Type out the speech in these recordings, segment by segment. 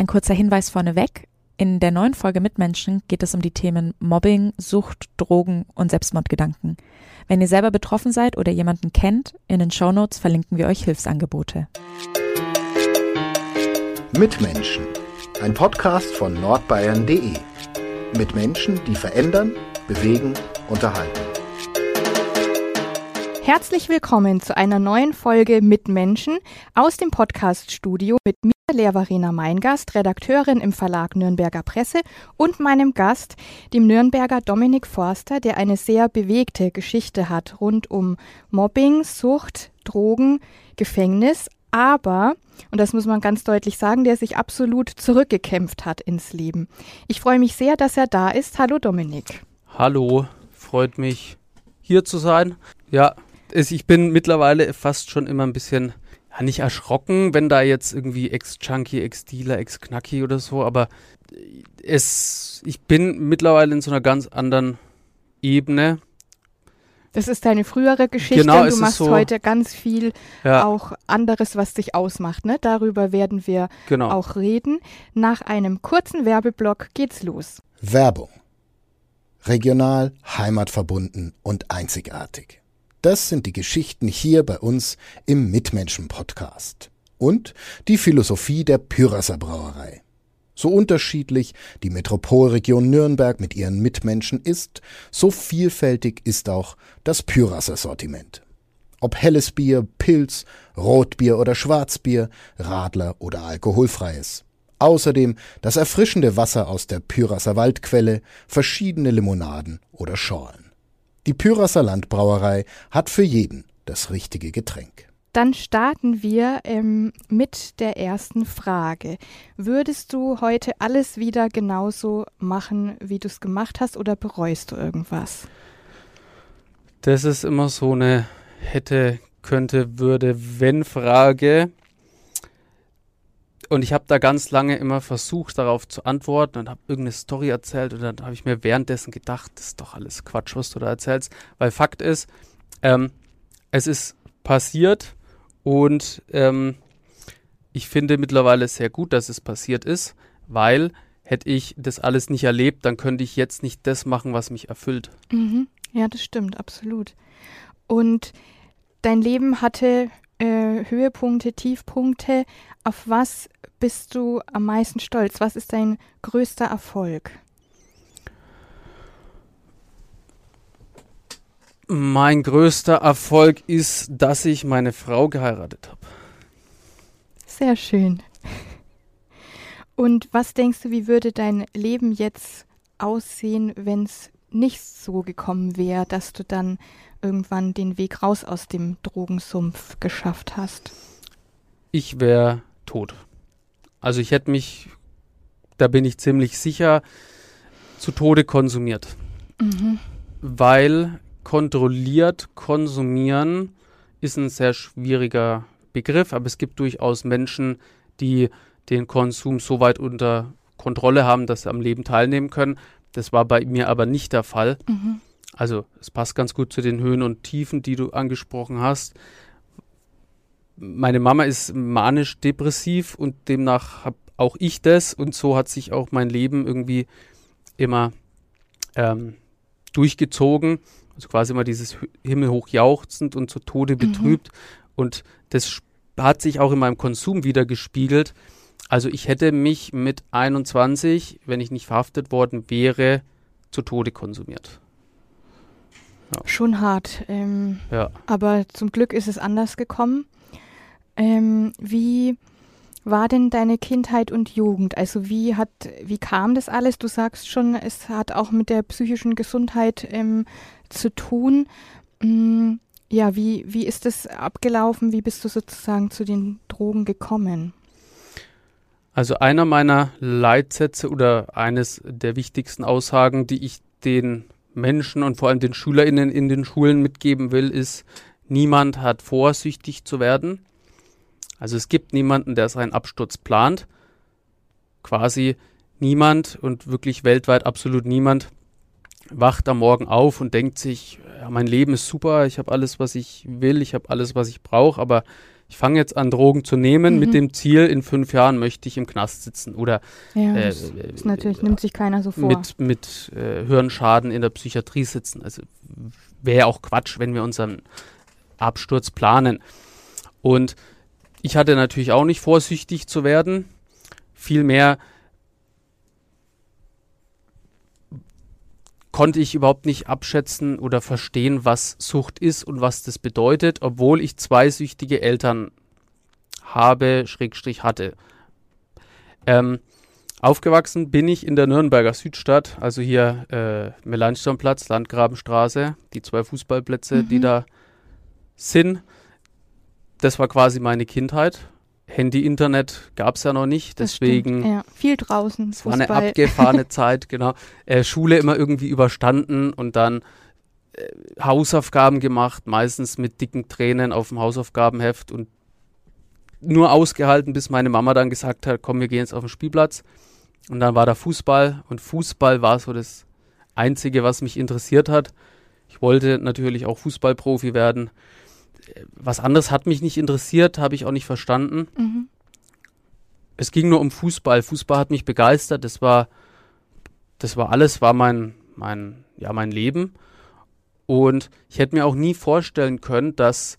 Ein kurzer Hinweis vorneweg. In der neuen Folge Mitmenschen geht es um die Themen Mobbing, Sucht, Drogen und Selbstmordgedanken. Wenn ihr selber betroffen seid oder jemanden kennt, in den Shownotes verlinken wir euch Hilfsangebote. Mitmenschen. Ein Podcast von nordbayern.de. Mit Menschen, die verändern, bewegen, unterhalten. Herzlich willkommen zu einer neuen Folge Mitmenschen aus dem Podcast-Studio mit mir, Lea Verena Meingast, Redakteurin im Verlag Nürnberger Presse und meinem Gast, dem Nürnberger Dominik Forster, der eine sehr bewegte Geschichte hat rund um Mobbing, Sucht, Drogen, Gefängnis, aber, und das muss man ganz deutlich sagen, der sich absolut zurückgekämpft hat ins Leben. Ich freue mich sehr, dass er da ist. Hallo Dominik. Hallo, freut mich hier zu sein. Ja, ich bin mittlerweile fast schon immer ein bisschen, ja, nicht erschrocken, wenn da jetzt irgendwie Ex-Junkie, Ex-Dealer, Ex-Knacki oder so, aber es, ich bin mittlerweile in so einer ganz anderen Ebene. Das ist deine frühere Geschichte Genau, und du machst so- heute ganz viel Ja, auch anderes, was dich ausmacht. Ne? Darüber werden wir genau. auch reden. Nach einem kurzen Werbeblock geht's los. Werbung. Regional, heimatverbunden und einzigartig. Das sind die Geschichten hier bei uns im Mitmenschen-Podcast. Und die Philosophie der Pyrasser Brauerei. So unterschiedlich die Metropolregion Nürnberg mit ihren Mitmenschen ist, so vielfältig ist auch das Pyrasser Sortiment. Ob helles Bier, Pilz, Rotbier oder Schwarzbier, Radler oder alkoholfreies. Außerdem das erfrischende Wasser aus der Pyrasser Waldquelle, verschiedene Limonaden oder Schorlen. Die Pyrasser Landbrauerei hat für jeden das richtige Getränk. Dann starten wir ähm, mit der ersten Frage. Würdest du heute alles wieder genauso machen, wie du es gemacht hast, oder bereust du irgendwas? Das ist immer so eine hätte, könnte, würde, wenn Frage. Und ich habe da ganz lange immer versucht, darauf zu antworten und habe irgendeine Story erzählt und dann habe ich mir währenddessen gedacht, das ist doch alles Quatsch, was du da erzählst. Weil Fakt ist, ähm, es ist passiert und ähm, ich finde mittlerweile sehr gut, dass es passiert ist, weil hätte ich das alles nicht erlebt, dann könnte ich jetzt nicht das machen, was mich erfüllt. Mhm. Ja, das stimmt, absolut. Und dein Leben hatte äh, Höhepunkte, Tiefpunkte. Auf was bist du am meisten stolz? Was ist dein größter Erfolg? Mein größter Erfolg ist, dass ich meine Frau geheiratet habe. Sehr schön. Und was denkst du, wie würde dein Leben jetzt aussehen, wenn es nicht so gekommen wäre, dass du dann irgendwann den Weg raus aus dem Drogensumpf geschafft hast? Ich wäre tot. Also ich hätte mich, da bin ich ziemlich sicher, zu Tode konsumiert. Mhm. Weil kontrolliert konsumieren ist ein sehr schwieriger Begriff, aber es gibt durchaus Menschen, die den Konsum so weit unter Kontrolle haben, dass sie am Leben teilnehmen können. Das war bei mir aber nicht der Fall. Mhm. Also es passt ganz gut zu den Höhen und Tiefen, die du angesprochen hast. Meine Mama ist manisch-depressiv und demnach habe auch ich das und so hat sich auch mein Leben irgendwie immer ähm, durchgezogen. Also quasi immer dieses himmelhoch jauchzend und zu Tode betrübt. Und das hat sich auch in meinem Konsum wieder gespiegelt. Also ich hätte mich mit 21, wenn ich nicht verhaftet worden wäre, zu Tode konsumiert. Schon hart. Ähm, Ja. aber zum Glück ist es anders gekommen. Ähm, wie war denn deine Kindheit und Jugend? Also wie hat, wie kam das alles? Du sagst schon, es hat auch mit der psychischen Gesundheit ähm, zu tun. Mm, ja, wie, wie ist das abgelaufen? Wie bist du sozusagen zu den Drogen gekommen? Also einer meiner Leitsätze oder eines der wichtigsten Aussagen, die ich den Menschen und vor allem den SchülerInnen in den Schulen mitgeben will, ist, niemand hat vor, süchtig zu werden. Also es gibt niemanden, der seinen Absturz plant. Quasi niemand und wirklich weltweit absolut niemand wacht am Morgen auf und denkt sich, ja, mein Leben ist super, ich habe alles, was ich will, ich habe alles, was ich brauche, aber ich fange jetzt an, Drogen zu nehmen Mhm. mit dem Ziel, in fünf Jahren möchte ich im Knast sitzen oder Ja, äh, natürlich, nimmt sich keiner so vor. mit, mit äh, Hirnschaden in der Psychiatrie sitzen. Also wäre auch Quatsch, wenn wir unseren Absturz planen. Und ich hatte natürlich auch nicht vor, süchtig zu werden. Vielmehr konnte ich überhaupt nicht abschätzen oder verstehen, was Sucht ist und was das bedeutet, obwohl ich zwei süchtige Eltern habe, Schrägstrich hatte. Ähm, aufgewachsen bin ich in der Nürnberger Südstadt, also hier äh, Melanchthonplatz, Landgrabenstraße, die zwei Fußballplätze, die Mhm. da sind. Das war quasi meine Kindheit. Handy, Internet gab es ja noch nicht, Das stimmt, deswegen Ja, viel draußen, es war eine abgefahrene Zeit, genau. Äh, Schule immer irgendwie überstanden und dann äh, Hausaufgaben gemacht, meistens mit dicken Tränen auf dem Hausaufgabenheft und nur ausgehalten, bis meine Mama dann gesagt hat, komm, wir gehen jetzt auf den Spielplatz. Und dann war da Fußball und Fußball war so das Einzige, was mich interessiert hat. Ich wollte natürlich auch Fußballprofi werden. Was anderes hat mich nicht interessiert, habe ich auch nicht verstanden Mhm. es ging nur um Fußball. Fußball hat mich begeistert. Das war, das war alles, war mein, mein, ja, mein Leben. Und ich hätte mir auch nie vorstellen können, dass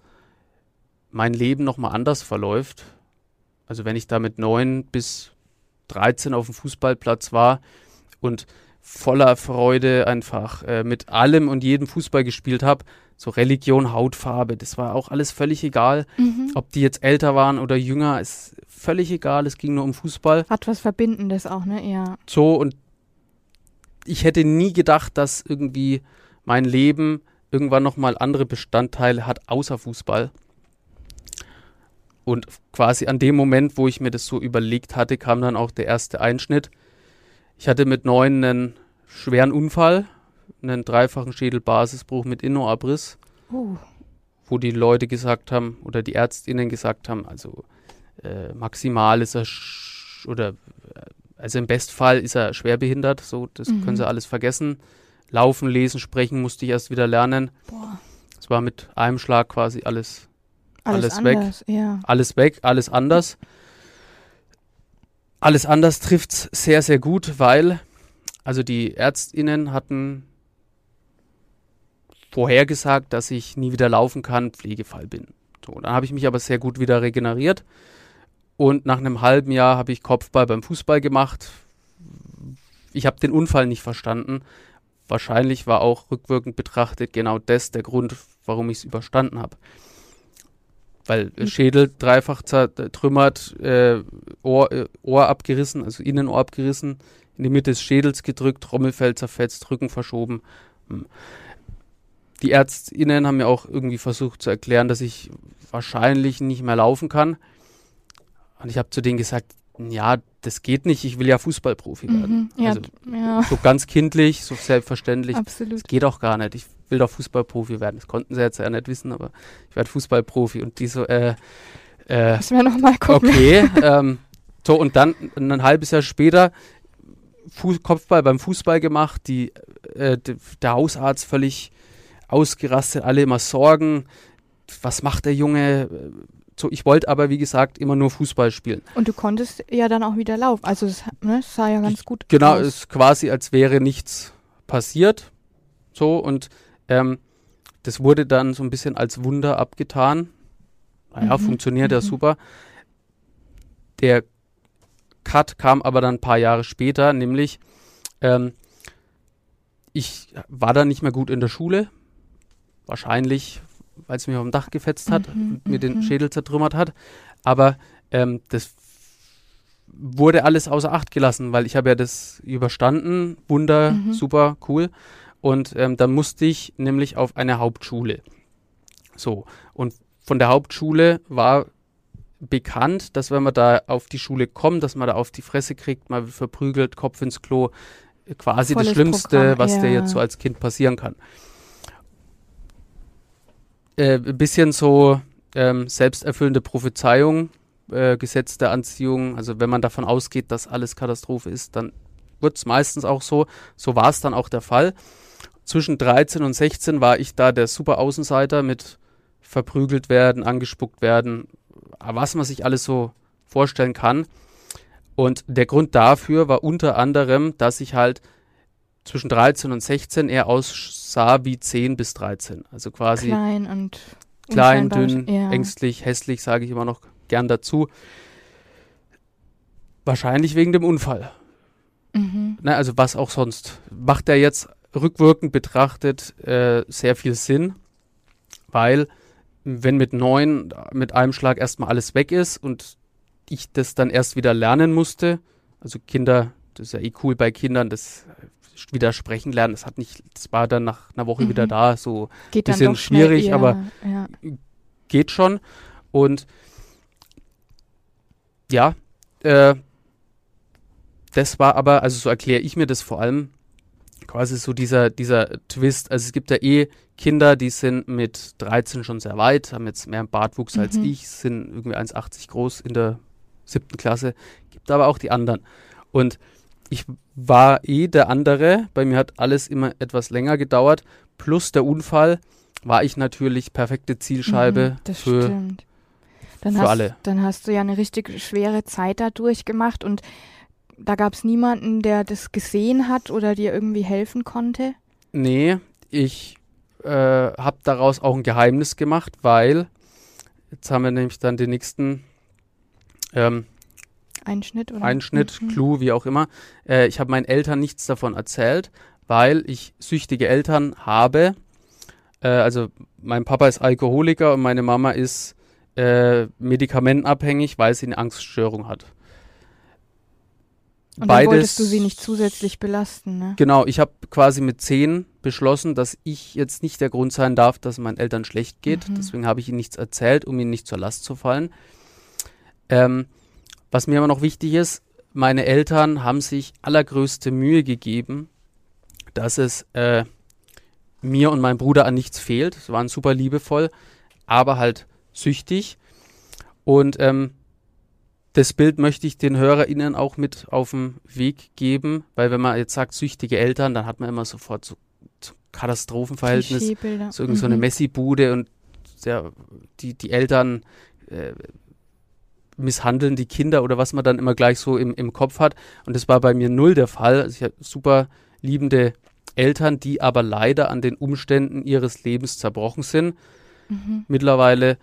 mein Leben nochmal anders verläuft. Also wenn ich da mit neun bis 13 auf dem Fußballplatz war und voller Freude einfach äh, mit allem und jedem Fußball gespielt habe, so Religion, Hautfarbe, das war auch alles völlig egal. Mhm. Ob die jetzt älter waren oder jünger, ist völlig egal. Es ging nur um Fußball. Hat was Verbindendes auch, ne? Ja. So und ich hätte nie gedacht, dass irgendwie mein Leben irgendwann nochmal andere Bestandteile hat, außer Fußball. Und quasi an dem Moment, wo ich mir das so überlegt hatte, kam dann auch der erste Einschnitt. Ich hatte mit neun einen schweren Unfall, einen dreifachen Schädelbasisbruch mit Innoabriss Uh, wo die Leute gesagt haben oder die Ärztinnen gesagt haben, also äh, maximal ist er oder äh, also im Bestfall ist er schwerbehindert, so das Mhm. können sie alles vergessen. Laufen, lesen, sprechen musste ich erst wieder lernen. Es war mit einem Schlag quasi alles alles, Alles weg. Ja. alles weg, alles anders. Alles anders trifft's sehr, sehr gut, weil also die ÄrztInnen hatten vorhergesagt, dass ich nie wieder laufen kann, Pflegefall bin. So, dann habe ich mich aber sehr gut wieder regeneriert und nach einem halben Jahr habe ich Kopfball beim Fußball gemacht. Ich habe den Unfall nicht verstanden. Wahrscheinlich war auch rückwirkend betrachtet genau das der Grund, warum ich es überstanden habe. Weil Mhm. Schädel dreifach zertrümmert, äh, Ohr, äh, Ohr abgerissen, also Innenohr abgerissen, in die Mitte des Schädels gedrückt, Trommelfell zerfetzt, Rücken verschoben. Hm. Die ÄrztInnen haben mir auch irgendwie versucht zu erklären, dass ich wahrscheinlich nicht mehr laufen kann. Und ich habe zu denen gesagt, ja, das geht nicht, ich will ja Fußballprofi werden. Mhm. Ja, Also, ja, so ganz kindlich, so selbstverständlich. absolut. Das geht auch gar nicht. Ich will doch Fußballprofi werden. Das konnten sie jetzt ja nicht wissen, aber ich werde Fußballprofi. Und die so, äh, äh, Müssen wir nochmal gucken. okay. ähm, so, und dann ein halbes Jahr später Fu Kopfball beim Fußball gemacht, die, äh, der Hausarzt völlig ausgerastet, alle immer Sorgen. Was macht der Junge? So, ich wollte aber, wie gesagt, immer nur Fußball spielen. Und du konntest ja dann auch wieder laufen. Also es ne, es sah ja ganz gut Genau, aus. es ist quasi, als wäre nichts passiert. So, und ähm, das wurde dann so ein bisschen als Wunder abgetan. Naja, Mhm, funktioniert ja mhm. super. Der Cut kam aber dann ein paar Jahre später, nämlich ähm, ich war dann nicht mehr gut in der Schule. Wahrscheinlich, weil es mich auf dem Dach gefetzt hat Mhm, und mir den mhm. Schädel zertrümmert hat. Aber ähm, das wurde alles außer Acht gelassen, weil ich habe ja das überstanden. Wunder, Mhm. super, cool. Und ähm, dann musste ich nämlich auf eine Hauptschule. So, und von der Hauptschule war bekannt, dass wenn man da auf die Schule kommt, dass man da auf die Fresse kriegt, mal verprügelt, Kopf ins Klo, quasi Volles das Schlimmste, Programm, was dir ja. jetzt so als Kind passieren kann. Äh, ein bisschen so ähm, selbsterfüllende Prophezeiung, äh, Gesetz der Anziehung. Also wenn man davon ausgeht, dass alles Katastrophe ist, dann wird es meistens auch so. So war es dann auch der Fall. Zwischen 13 und 16 war ich da der super Außenseiter mit verprügelt werden, angespuckt werden, was man sich alles so vorstellen kann. Und der Grund dafür war unter anderem, dass ich halt zwischen 13 und 16 eher aussah wie 10 bis 13. Also quasi Klein und klein, dünn, ja. ängstlich, hässlich, sage ich immer noch gern dazu. Wahrscheinlich wegen dem Unfall. Mhm. Ne, also was auch sonst. Macht er jetzt rückwirkend betrachtet äh, sehr viel Sinn, weil wenn mit neun mit einem Schlag erstmal alles weg ist und ich das dann erst wieder lernen musste, also Kinder, das ist ja eh cool bei Kindern, das wieder sprechen lernen, das hat nicht, das war dann nach einer Woche Mhm. wieder da, so Geht dann bisschen schwierig, eher, aber- ja. geht schon. Und ja, äh, das war aber, also so erkläre ich mir das vor allem, quasi so dieser, dieser Twist. Also es gibt ja eh Kinder, die sind mit 13 schon sehr weit, haben jetzt mehr Bartwuchs als Mhm. ich, sind irgendwie 1,80 groß in der siebten Klasse. Gibt aber auch die anderen. Und ich war eh der andere. Bei mir hat alles immer etwas länger gedauert. Plus der Unfall war ich natürlich perfekte Zielscheibe Mhm, das für stimmt. Dann für hast, alle. Dann hast du ja eine richtig schwere Zeit da durchgemacht und da gab es niemanden, der das gesehen hat oder dir irgendwie helfen konnte. Nee, ich äh, habe daraus auch ein Geheimnis gemacht, weil jetzt haben wir nämlich dann den nächsten ähm, Einschnitt oder? Einschnitt, Mhm. Clou, wie auch immer. Äh, ich habe meinen Eltern nichts davon erzählt, weil ich süchtige Eltern habe. Äh, also mein Papa ist Alkoholiker und meine Mama ist äh, medikamentenabhängig, weil sie eine Angststörung hat. Und dann wolltest du sie nicht zusätzlich belasten, ne? Genau, ich habe quasi mit zehn beschlossen, dass ich jetzt nicht der Grund sein darf, dass meinen Eltern schlecht geht. Mhm. Deswegen habe ich ihnen nichts erzählt, um ihnen nicht zur Last zu fallen. Ähm, was mir aber noch wichtig ist, meine Eltern haben sich allergrößte Mühe gegeben, dass es äh, mir und meinem Bruder an nichts fehlt. Sie waren super liebevoll, aber halt süchtig. Und ähm, das Bild möchte ich den HörerInnen auch mit auf den Weg geben, weil wenn man jetzt sagt süchtige Eltern, dann hat man immer sofort so, so Katastrophenverhältnis, so, irgend so eine Mhm. Messi-Bude und der, die, die Eltern äh, misshandeln die Kinder oder was man dann immer gleich so im, im Kopf hat. Und das war bei mir null der Fall. Also ich hatte super liebende Eltern, die aber leider an den Umständen ihres Lebens zerbrochen sind. Mhm. Mittlerweile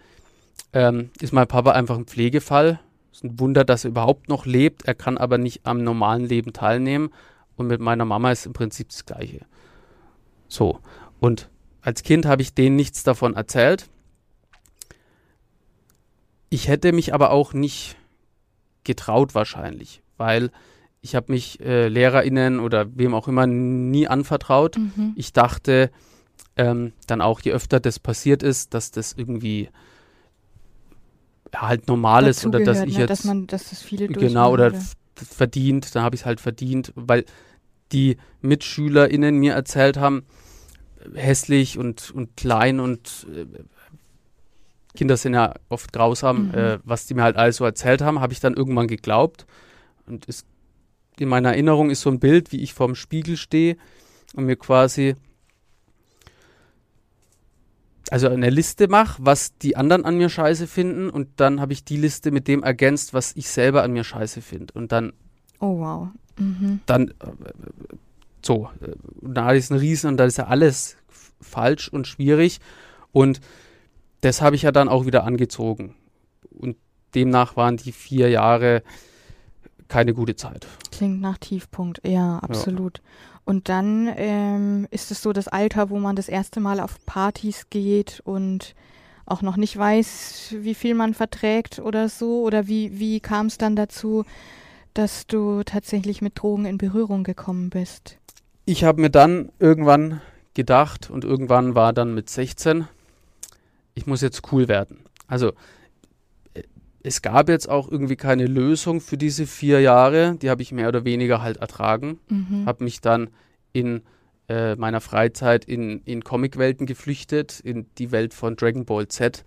ähm, ist mein Papa einfach ein Pflegefall. Es ist ein Wunder, dass er überhaupt noch lebt. Er kann aber nicht am normalen Leben teilnehmen. Und mit meiner Mama ist im Prinzip das Gleiche. So. Und als Kind habe ich denen nichts davon erzählt. Ich hätte mich aber auch nicht getraut wahrscheinlich, weil ich habe mich äh, LehrerInnen oder wem auch immer nie anvertraut Mhm. ich dachte ähm, dann auch, je öfter das passiert ist, dass das irgendwie ja, halt normal ist oder dass ich ne? jetzt dass man, dass das viele genau oder f- verdient, dann habe ich es halt verdient, weil die MitschülerInnen mir erzählt haben, hässlich und, und klein und äh, Kinder sind ja oft grausam, Mhm. äh, was die mir halt alles so erzählt haben, habe ich dann irgendwann geglaubt und es, in meiner Erinnerung ist so ein Bild, wie ich vorm Spiegel stehe und mir quasi also eine Liste mache, was die anderen an mir scheiße finden und dann habe ich die Liste mit dem ergänzt, was ich selber an mir scheiße finde und dann Oh wow. Mhm. dann äh, so, äh, und da ist ein Riesen und da ist ja alles falsch und schwierig und das habe ich ja dann auch wieder angezogen und demnach waren die vier Jahre keine gute Zeit. Klingt nach Tiefpunkt, ja, absolut. Und dann ähm, ist es so das Alter, wo man das erste Mal auf Partys geht und auch noch nicht weiß, wie viel man verträgt oder so. Oder wie, wie kam es dann dazu, dass du tatsächlich mit Drogen in Berührung gekommen bist? Ich habe mir dann irgendwann gedacht und irgendwann war dann mit 16, ich muss jetzt cool werden. Also äh, es gab jetzt auch irgendwie keine Lösung für diese vier Jahre, die habe ich mehr oder weniger halt ertragen. Mhm. habe mich dann in äh, meiner Freizeit in, in Comicwelten geflüchtet, in die Welt von Dragon Ball Z,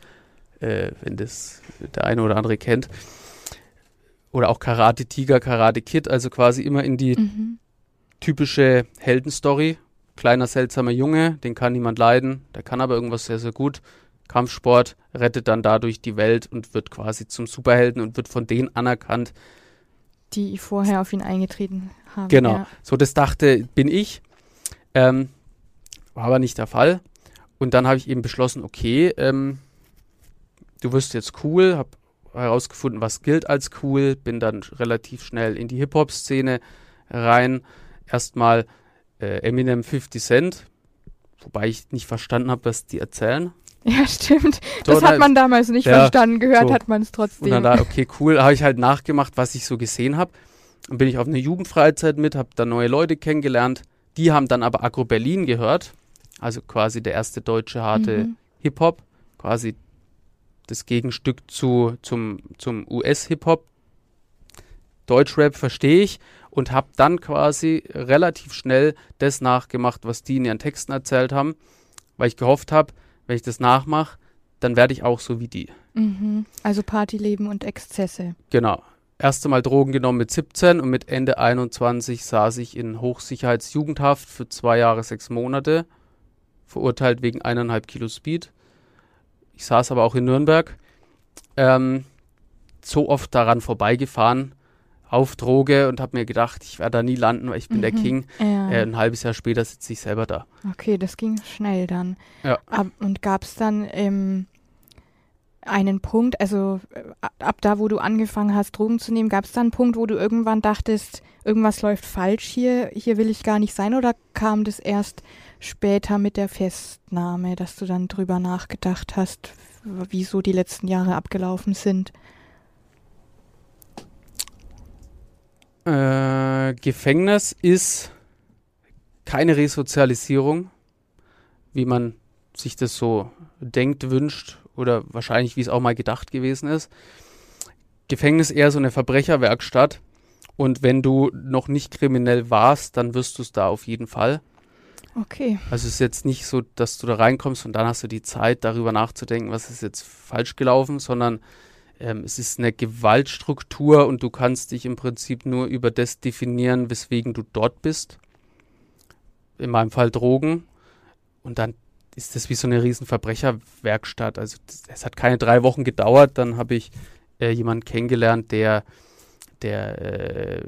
äh, wenn das der eine oder andere kennt. Oder auch Karate Tiger, Karate Kid, also quasi immer in die Mhm. typische Heldenstory. Kleiner seltsamer Junge, den kann niemand leiden, der kann aber irgendwas sehr, sehr gut, Kampfsport, rettet dann dadurch die Welt und wird quasi zum Superhelden und wird von denen anerkannt. Die vorher auf ihn eingetreten haben. Genau. Ja. So, das dachte, bin ich. Ähm, war aber nicht der Fall. Und dann habe ich eben beschlossen, okay, ähm, du wirst jetzt cool, habe herausgefunden, was gilt als cool, bin dann relativ schnell in die Hip-Hop-Szene rein. Erstmal äh, Eminem 50 Cent, wobei ich nicht verstanden habe, was die erzählen. Ja, stimmt. So, Das da- hat man damals nicht Ja, verstanden. Gehört so. hat man es Und trotzdem. dann da, okay, cool, habe ich halt nachgemacht, was ich so gesehen habe. Dann bin ich auf eine Jugendfreizeit mit, habe da neue Leute kennengelernt. Die haben dann aber Agro Berlin gehört, also quasi der erste deutsche harte Mhm. Hip-Hop, quasi das Gegenstück zu, zum, zum US-Hip-Hop. Deutschrap verstehe ich und habe dann quasi relativ schnell das nachgemacht, was die in ihren Texten erzählt haben, weil ich gehofft habe, wenn ich das nachmache, dann werde ich auch so wie die. Mhm. Also Partyleben und Exzesse. Genau. Erste Mal Drogen genommen mit 17 und mit Ende 21 saß ich in Hochsicherheitsjugendhaft für zwei Jahre, sechs Monate. Verurteilt wegen eineinhalb Kilo Speed. Ich saß aber auch in Nürnberg. Ähm, so oft daran vorbeigefahren auf Droge und habe mir gedacht, ich werde da nie landen, weil ich bin der Mhm. King. Ja. Äh, ein halbes Jahr später sitze ich selber da. Okay, das ging schnell dann. Ja. Ab, und gab es dann ähm, einen Punkt, also äh, ab da, wo du angefangen hast, Drogen zu nehmen, gab es dann einen Punkt, wo du irgendwann dachtest, irgendwas läuft falsch hier, hier will ich gar nicht sein, oder kam das erst später mit der Festnahme, dass du dann drüber nachgedacht hast, wieso die letzten Jahre abgelaufen sind? Äh, Gefängnis ist keine Resozialisierung, wie man sich das so denkt, wünscht oder wahrscheinlich wie es auch mal gedacht gewesen ist. Gefängnis eher so eine Verbrecherwerkstatt und wenn du noch nicht kriminell warst, dann wirst du es da auf jeden Fall. Okay. Also es ist jetzt nicht so, dass du da reinkommst und dann hast du die Zeit, darüber nachzudenken, was ist jetzt falsch gelaufen, sondern ähm, es ist eine Gewaltstruktur und du kannst dich im Prinzip nur über das definieren, weswegen du dort bist. In meinem Fall Drogen. Und dann ist das wie so eine riesen Verbrecherwerkstatt. Also es hat keine drei Wochen gedauert. Dann habe ich äh, jemanden kennengelernt, der, der äh,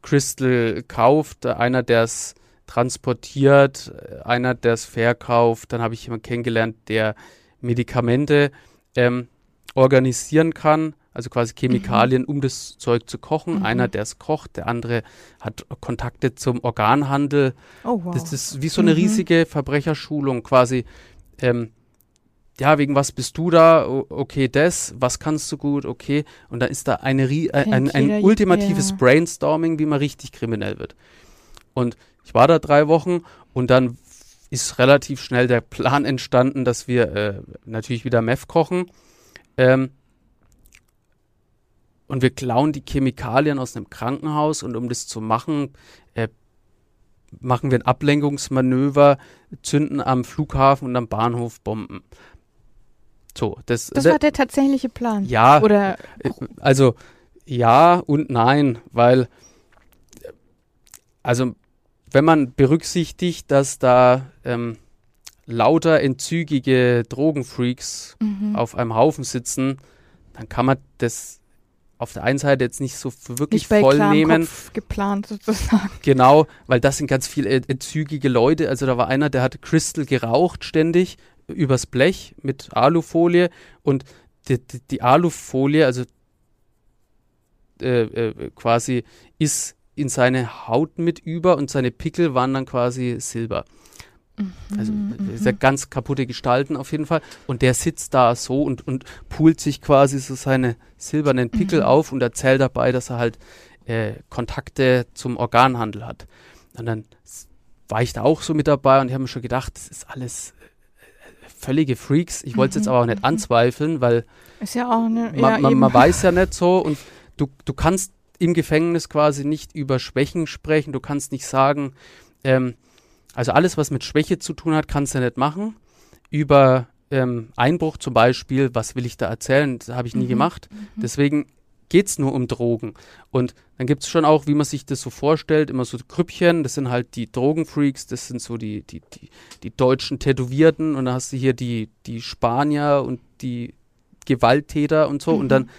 Crystal kauft, einer, der es transportiert, einer, der es verkauft. Dann habe ich jemanden kennengelernt, der Medikamente ähm, organisieren kann, also quasi Chemikalien, um das Zeug zu kochen. Mhm. Einer, der es kocht, der andere hat Kontakte zum Organhandel. Oh wow. Das ist wie so eine Mhm. riesige Verbrecherschulung quasi. Ähm, ja, wegen was bist du da? Okay, das. Was kannst du gut? Okay. Und da ist da eine, äh, ein, ein ultimatives ja. Brainstorming, wie man richtig kriminell wird. Und ich war da drei Wochen und dann ist relativ schnell der Plan entstanden, dass wir äh, natürlich wieder Meth kochen. Ähm, und wir klauen die Chemikalien aus einem Krankenhaus und um das zu machen, äh, machen wir ein Ablenkungsmanöver, zünden am Flughafen und am Bahnhof Bomben. So, das, das war der tatsächliche Plan. ja, Oder äh, also ja und nein, weil äh, also wenn man berücksichtigt, dass da ähm, lauter entzügige Drogenfreaks mhm. auf einem Haufen sitzen, dann kann man das auf der einen Seite jetzt nicht so wirklich nicht bei voll nehmen. Kopf geplant sozusagen. Genau, weil das sind ganz viele entzügige Leute. Also da war einer, der hat Crystal geraucht ständig übers Blech mit Alufolie und die, die, die Alufolie, also äh, äh, quasi ist in seine Haut mit über und seine Pickel waren dann quasi Silber. Also Mhm, ist ja ganz kaputte Gestalten auf jeden Fall. Und der sitzt da so und, und pult sich quasi so seine silbernen Pickel Mhm. auf und erzählt dabei, dass er halt äh, Kontakte zum Organhandel hat. Und dann war ich da auch so mit dabei und ich habe mir schon gedacht, das ist alles äh, völlige Freaks. Ich wollte es jetzt Mhm, aber auch nicht mhm. anzweifeln, weil Ist ja auch eine. ja, man, man, man weiß ja nicht so und du, du kannst im Gefängnis quasi nicht über Schwächen sprechen, du kannst nicht sagen, ähm, also alles, was mit Schwäche zu tun hat, kannst du nicht machen. Über ähm, Einbruch zum Beispiel, was will ich da erzählen, das habe ich nie Mhm. gemacht. Mhm. Deswegen geht es nur um Drogen. Und dann gibt es schon auch, wie man sich das so vorstellt, immer so Grüppchen, das sind halt die Drogenfreaks, das sind so die, die, die, die deutschen Tätowierten und dann hast du hier die, die Spanier und die Gewalttäter und so. Mhm. Und dann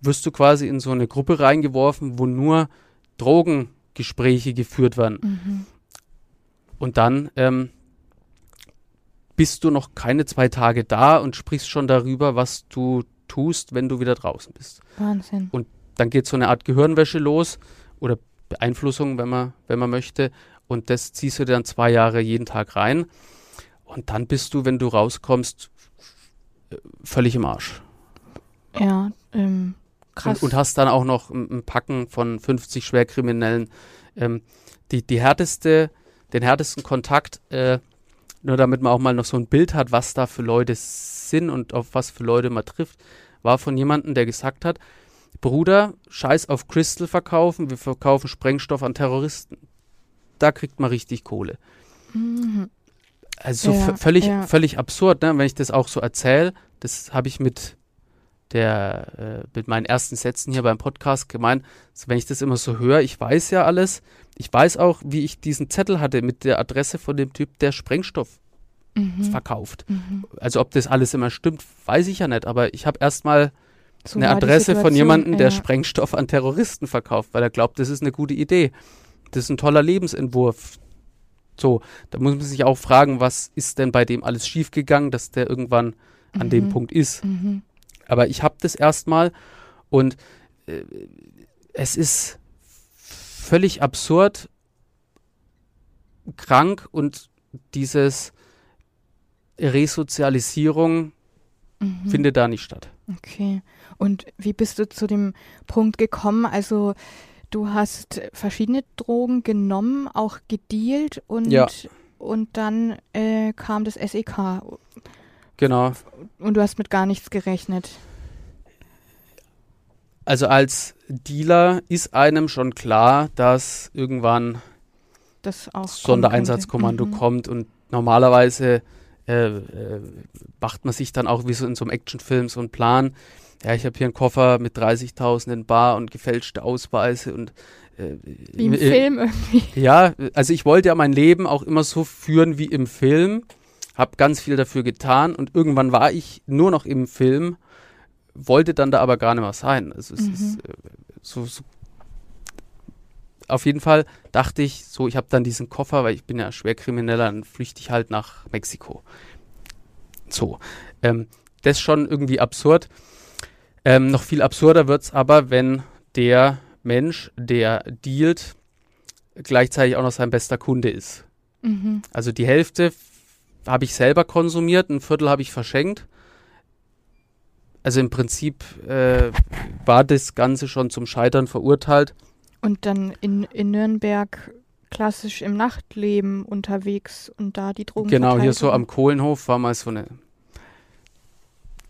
wirst du quasi in so eine Gruppe reingeworfen, wo nur Drogengespräche geführt werden. Mhm. Und dann ähm, bist du noch keine zwei Tage da und sprichst schon darüber, was du tust, wenn du wieder draußen bist. Wahnsinn. Und dann geht so eine Art Gehirnwäsche los oder Beeinflussung, wenn man, wenn man möchte. Und das ziehst du dann zwei Jahre jeden Tag rein. Und dann bist du, wenn du rauskommst, völlig im Arsch. Ja, ähm, krass. Und, und, hast dann auch noch ein, Packen von 50 Schwerkriminellen. Ähm, die, die härteste, den härtesten Kontakt, äh, nur damit man auch mal noch so ein Bild hat, was da für Leute sind und auf was für Leute man trifft, war von jemandem, der gesagt hat, Bruder, scheiß auf Crystal verkaufen, wir verkaufen Sprengstoff an Terroristen. Da kriegt man richtig Kohle. Mhm. Also ja, völlig, ja. völlig absurd, ne? wenn ich das auch so erzähle. Das habe ich mit der, äh, mit meinen ersten Sätzen hier beim Podcast gemeint. Also wenn ich das immer so höre, ich weiß ja alles. Ich weiß auch, wie ich diesen Zettel hatte mit der Adresse von dem Typ, der Sprengstoff mhm. verkauft. Mhm. Also ob das alles immer stimmt, weiß ich ja nicht. Aber ich habe erstmal so eine Adresse von jemandem, der ja. Sprengstoff an Terroristen verkauft, weil er glaubt, das ist eine gute Idee. Das ist ein toller Lebensentwurf. So, da muss man sich auch fragen, was ist denn bei dem alles schiefgegangen, dass der irgendwann an dem mhm. Punkt ist. Mhm. Aber ich habe das erstmal und äh, es ist völlig absurd, krank und dieses Resozialisierung mhm. findet da nicht statt. Okay. Und wie bist du zu dem Punkt gekommen? Also du hast verschiedene Drogen genommen, auch gedealt und, ja. und dann äh, kam das SEK. Genau. Und du hast mit gar nichts gerechnet. Also als Dealer ist einem schon klar, dass irgendwann das Sondereinsatzkommando mhm. kommt und normalerweise äh, äh, macht man sich dann auch wie so in so einem Actionfilm so einen Plan. Ja, ich habe hier einen Koffer mit 30.000 in Bar und gefälschte Ausweise und äh, wie im äh, Film irgendwie. Ja, also ich wollte ja mein Leben auch immer so führen wie im Film, habe ganz viel dafür getan und irgendwann war ich nur noch im Film wollte dann da aber gar nicht mehr sein. Also es mhm. ist äh, so, so, Auf jeden Fall dachte ich, so, ich habe dann diesen Koffer, weil ich bin ja Schwerkrimineller, dann flüchte ich halt nach Mexiko. So. Ähm, das ist schon irgendwie absurd. Ähm, noch viel absurder wird es aber, wenn der Mensch, der dealt, gleichzeitig auch noch sein bester Kunde ist. Mhm. Also die Hälfte habe ich selber konsumiert, ein Viertel habe ich verschenkt also im Prinzip äh, war das Ganze schon zum Scheitern verurteilt. Und dann in, in Nürnberg klassisch im Nachtleben unterwegs und da die Drogen. Genau, hier so am Kohlenhof war mal so eine.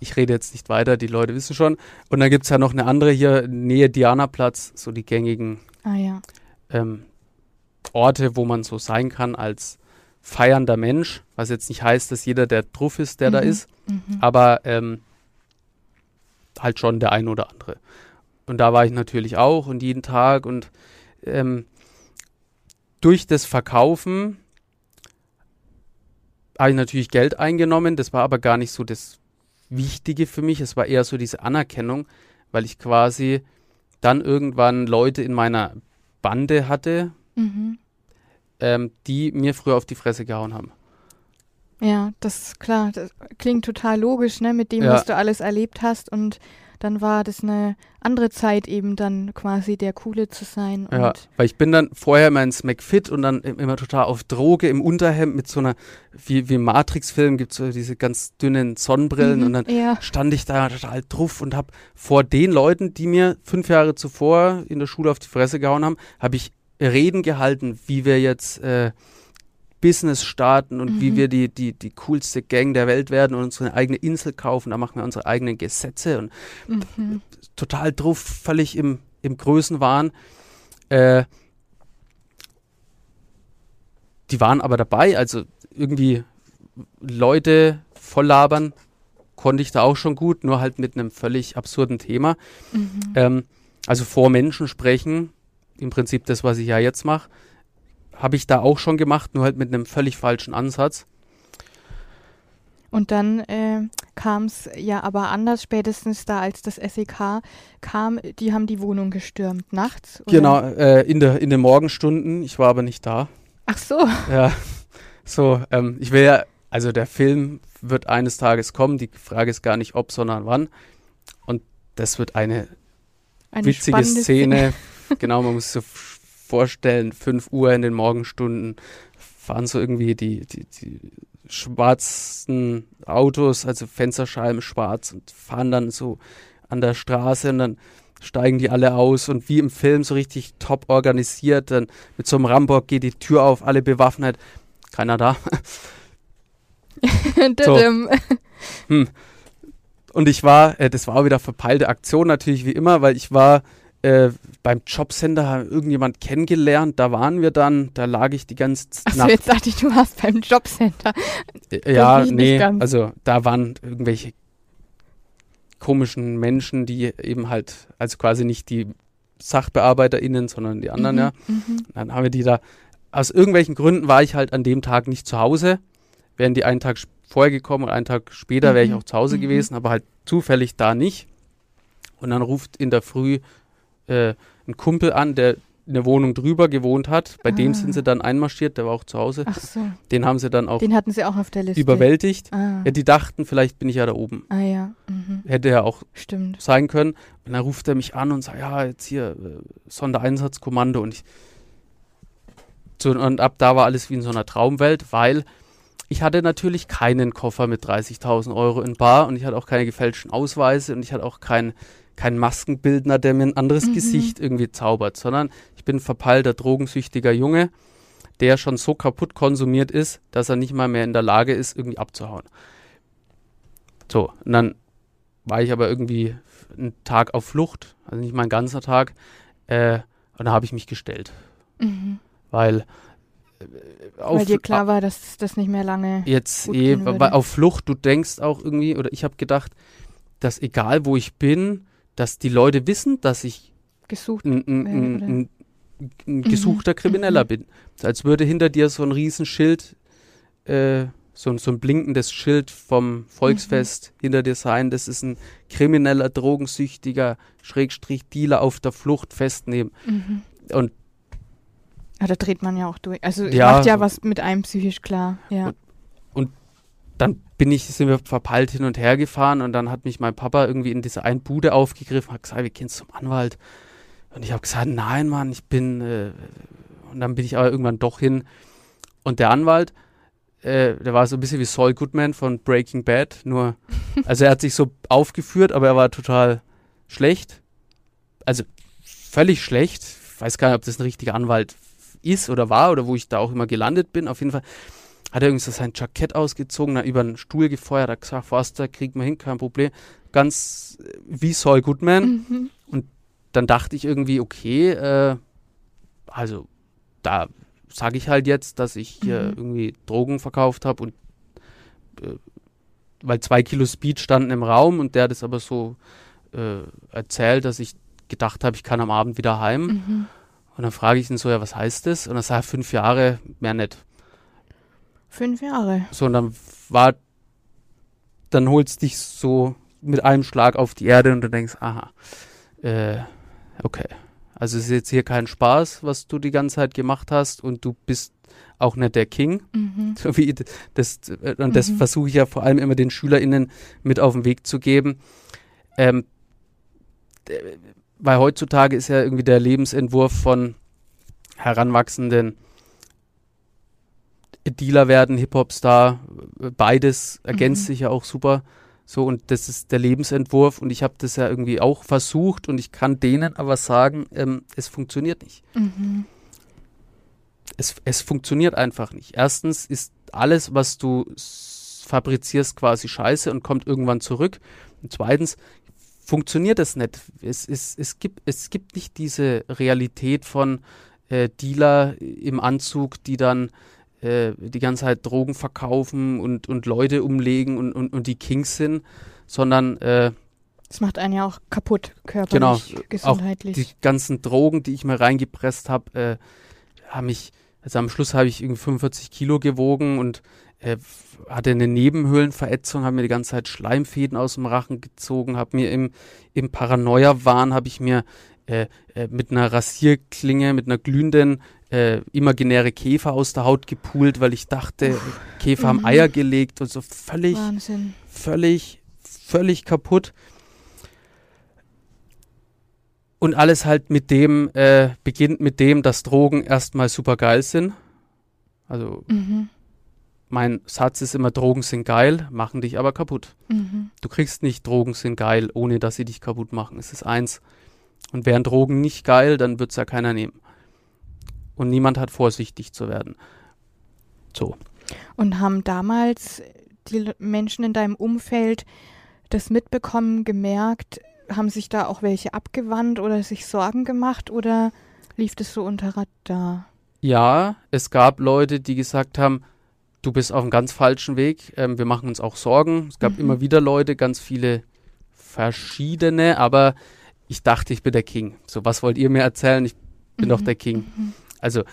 Ich rede jetzt nicht weiter, die Leute wissen schon. Und dann gibt es ja noch eine andere hier, Nähe Dianaplatz, so die gängigen ah, ja. ähm, Orte, wo man so sein kann als feiernder Mensch, was jetzt nicht heißt, dass jeder der Truff ist, der mhm. da ist. Mhm. Aber ähm, halt schon der ein oder andere. Und da war ich natürlich auch und jeden Tag und ähm, durch das Verkaufen habe ich natürlich Geld eingenommen. Das war aber gar nicht so das Wichtige für mich. Es war eher so diese Anerkennung, weil ich quasi dann irgendwann Leute in meiner Bande hatte, mhm. ähm, die mir früher auf die Fresse gehauen haben. Ja, das ist klar. Das klingt total logisch, ne, mit dem, ja. was du alles erlebt hast. Und dann war das eine andere Zeit eben dann quasi der Coole zu sein. ja, weil ich bin dann vorher immer ins McFit und dann immer total auf Droge im Unterhemd mit so einer, wie, wie im Matrix-Film gibt es so diese ganz dünnen Sonnenbrillen mhm, und dann ja. stand ich da total drauf und habe vor den Leuten, die mir fünf Jahre zuvor in der Schule auf die Fresse gehauen haben, habe ich Reden gehalten, wie wir jetzt äh, Business starten und mhm. wie wir die, die, die coolste Gang der Welt werden und unsere eigene Insel kaufen. Da machen wir unsere eigenen Gesetze und mhm. total drauf, völlig im, im Größenwahn. Äh, die waren aber dabei, also irgendwie Leute voll labern, konnte ich da auch schon gut, nur halt mit einem völlig absurden Thema. Mhm. Ähm, also vor Menschen sprechen, im Prinzip das, was ich ja jetzt mache, habe ich da auch schon gemacht, nur halt mit einem völlig falschen Ansatz. Und dann äh, kam es ja aber anders, spätestens da, als das SEK kam, die haben die Wohnung gestürmt, nachts. Oder? Genau, äh, in, der, in den Morgenstunden, ich war aber nicht da. Ach so. Ja, so, ähm, ich will ja, also der Film wird eines Tages kommen, die Frage ist gar nicht ob, sondern wann. Und das wird eine, Eine witzige spannende Szene. genau, man muss so vorstellen, 5 Uhr in den Morgenstunden fahren so irgendwie die, die, die schwarzen Autos, also Fensterscheiben schwarz und fahren dann so an der Straße und dann steigen die alle aus und wie im Film so richtig top organisiert, dann mit so einem Rambock geht die Tür auf, alle bewaffnet, keiner da. Didim. Und ich war, äh, das war auch wieder verpeilte Aktion natürlich wie immer, weil ich war äh, beim Jobcenter, haben irgendjemand kennengelernt, da waren wir dann, da lag ich die ganze Z- Achso, jetzt dachte ich, du warst beim Jobcenter. Äh, ja, ich nicht nee, also da waren irgendwelche komischen Menschen, die eben halt, also quasi nicht die SachbearbeiterInnen, sondern die anderen, Mhm, ja. mhm. Dann haben wir die da, aus irgendwelchen Gründen war ich halt an dem Tag nicht zu Hause. Wären die einen Tag vorher gekommen und einen Tag später wäre ich Mhm, auch zu Hause mhm. gewesen, aber halt zufällig da nicht. Und dann ruft in der Früh äh, ein Kumpel an, der in der Wohnung drüber gewohnt hat. Bei dem Ah. sind sie dann einmarschiert, der war auch zu Hause. Ach so, Den haben sie dann auch den hatten sie auch auf der Liste. überwältigt. Ah, Ja, die dachten, vielleicht bin ich ja da oben. ah ja, mhm. Hätte ja auch stimmt. sein können. Und dann ruft er mich an und sagt, ja, jetzt hier äh, Sondereinsatzkommando und ich so, und ab da war alles wie in so einer Traumwelt, weil ich hatte natürlich keinen Koffer mit 30.000 Euro in Bar und ich hatte auch keine gefälschten Ausweise und ich hatte auch keinen kein Maskenbildner, der mir ein anderes Mhm. Gesicht irgendwie zaubert, sondern ich bin ein verpeilter, drogensüchtiger Junge, der schon so kaputt konsumiert ist, dass er nicht mal mehr in der Lage ist, irgendwie abzuhauen. So, und dann war ich aber irgendwie einen Tag auf Flucht, also nicht mein ganzer Tag, äh, und da habe ich mich gestellt, Mhm. weil äh, auf, Weil dir klar war, dass das nicht mehr lange. jetzt eh, weil auf Flucht, du denkst auch irgendwie, oder ich habe gedacht, dass egal wo ich bin, dass die Leute wissen, dass ich gesucht. ein, ein, ein, ein, gesuchter Krimineller Mhm. bin. Als würde hinter dir so ein Riesenschild, äh, so, ein- so ein blinkendes Schild vom Volksfest Mhm. hinter dir sein. Das ist ein krimineller, drogensüchtiger, Schrägstrich Dealer auf der Flucht festnehmen. Mhm. Und Ja, da dreht man ja auch durch. Also Ja, macht ja was mit einem psychisch klar. Ja. Dann bin ich, sind wir verpeilt hin und her gefahren und dann hat mich mein Papa irgendwie in diese eine Bude aufgegriffen, hat gesagt, wir gehen zum Anwalt. Und ich habe gesagt, nein, Mann, ich bin, äh, und dann bin ich aber irgendwann doch hin. Und der Anwalt, äh, der war so ein bisschen wie Saul Goodman von Breaking Bad, nur, also er hat sich so aufgeführt, aber er war total schlecht. Also völlig schlecht. Ich weiß gar nicht, ob das ein richtiger Anwalt ist oder war oder wo ich da auch immer gelandet bin. Auf jeden Fall hat er irgendwie so sein Jackett ausgezogen, dann über einen Stuhl gefeuert, hat gesagt, Forster, kriegt man hin, kein Problem. Ganz äh, wie Saul Goodman. Mhm. Dann dachte ich irgendwie, okay, äh, also da sage ich halt jetzt, dass ich hier Mhm. irgendwie Drogen verkauft habe und äh, weil zwei Kilo Speed standen im Raum und der hat es aber so äh, erzählt, dass ich gedacht habe, ich kann am Abend wieder heim. Mhm. Und dann frage ich ihn so, ja, was heißt das? Und er sagt, fünf Jahre, mehr nicht. Fünf Jahre. So, und dann war, dann holst dich so mit einem Schlag auf die Erde und du denkst, aha, äh, okay. Also es ist jetzt hier kein Spaß, was du die ganze Zeit gemacht hast und du bist auch nicht der King. Mhm. So wie das, äh, und das Mhm. versuche ich ja vor allem immer den SchülerInnen mit auf den Weg zu geben. Ähm, weil heutzutage ist ja irgendwie der Lebensentwurf von heranwachsenden Dealer werden, Hip-Hop-Star, beides ergänzt Mhm. sich ja auch super. So, und das ist der Lebensentwurf und ich habe das ja irgendwie auch versucht und ich kann denen aber sagen, ähm, es funktioniert nicht Mhm. es, es funktioniert einfach nicht. Erstens ist alles, was du fabrizierst, quasi scheiße und kommt irgendwann zurück. Und zweitens funktioniert es nicht. Es, es, es, gibt, es gibt nicht diese Realität von äh, Dealer im Anzug, die dann äh, die ganze Zeit Drogen verkaufen und, und Leute umlegen und, und, und die Kings sind, sondern äh, das macht einen ja auch kaputt, körperlich, genau, gesundheitlich. Auch die ganzen Drogen, die ich mir reingepresst habe, äh, haben mich, also am Schluss habe ich irgendwie 45 Kilo gewogen und äh, hatte eine Nebenhöhlenverätzung, habe mir die ganze Zeit Schleimfäden aus dem Rachen gezogen, habe mir im, im Paranoia-Wahn, habe ich mir äh, äh, mit einer Rasierklinge, mit einer glühenden, äh, imaginäre Käfer aus der Haut gepult, weil ich dachte. Käfer mhm. haben Eier gelegt und so völlig, Wahnsinn. völlig, völlig kaputt. Und alles halt mit dem, äh, beginnt mit dem, dass Drogen erstmal super geil sind. Also mhm. mein Satz ist immer, Drogen sind geil, machen dich aber kaputt. Mhm. Du kriegst nicht Drogen sind geil, ohne dass sie dich kaputt machen. Es ist eins. Und wären Drogen nicht geil, dann wird es ja keiner nehmen. Und niemand hat vorsichtig zu werden. So. Und haben damals die Menschen in deinem Umfeld das mitbekommen, gemerkt, haben sich da auch welche abgewandt oder sich Sorgen gemacht oder lief das so unter Radar? Ja, es gab Leute, die gesagt haben, du bist auf einem ganz falschen Weg, ähm, wir machen uns auch Sorgen. Es gab mhm. immer wieder Leute, ganz viele verschiedene, aber ich dachte, ich bin der King. So, was wollt ihr mir erzählen? Ich bin mhm. doch der King. Mhm. Also,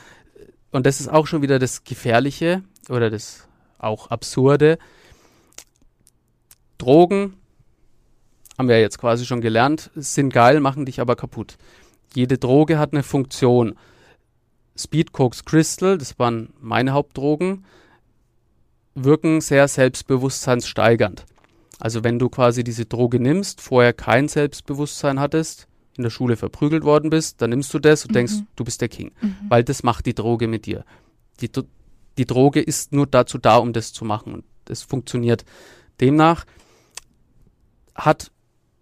und das ist auch schon wieder das Gefährliche oder das auch Absurde. Drogen, haben wir jetzt quasi schon gelernt, sind geil, machen dich aber kaputt. Jede Droge hat eine Funktion. Speed, Cokes, Crystal, das waren meine Hauptdrogen, wirken sehr selbstbewusstseinssteigernd. Also wenn du quasi diese Droge nimmst, vorher kein Selbstbewusstsein hattest, in der Schule verprügelt worden bist, dann nimmst du das und mhm. denkst, du bist der King. Mhm. Weil das macht die Droge mit dir. Die, die Droge ist nur dazu da, um das zu machen. Und das funktioniert. Demnach hat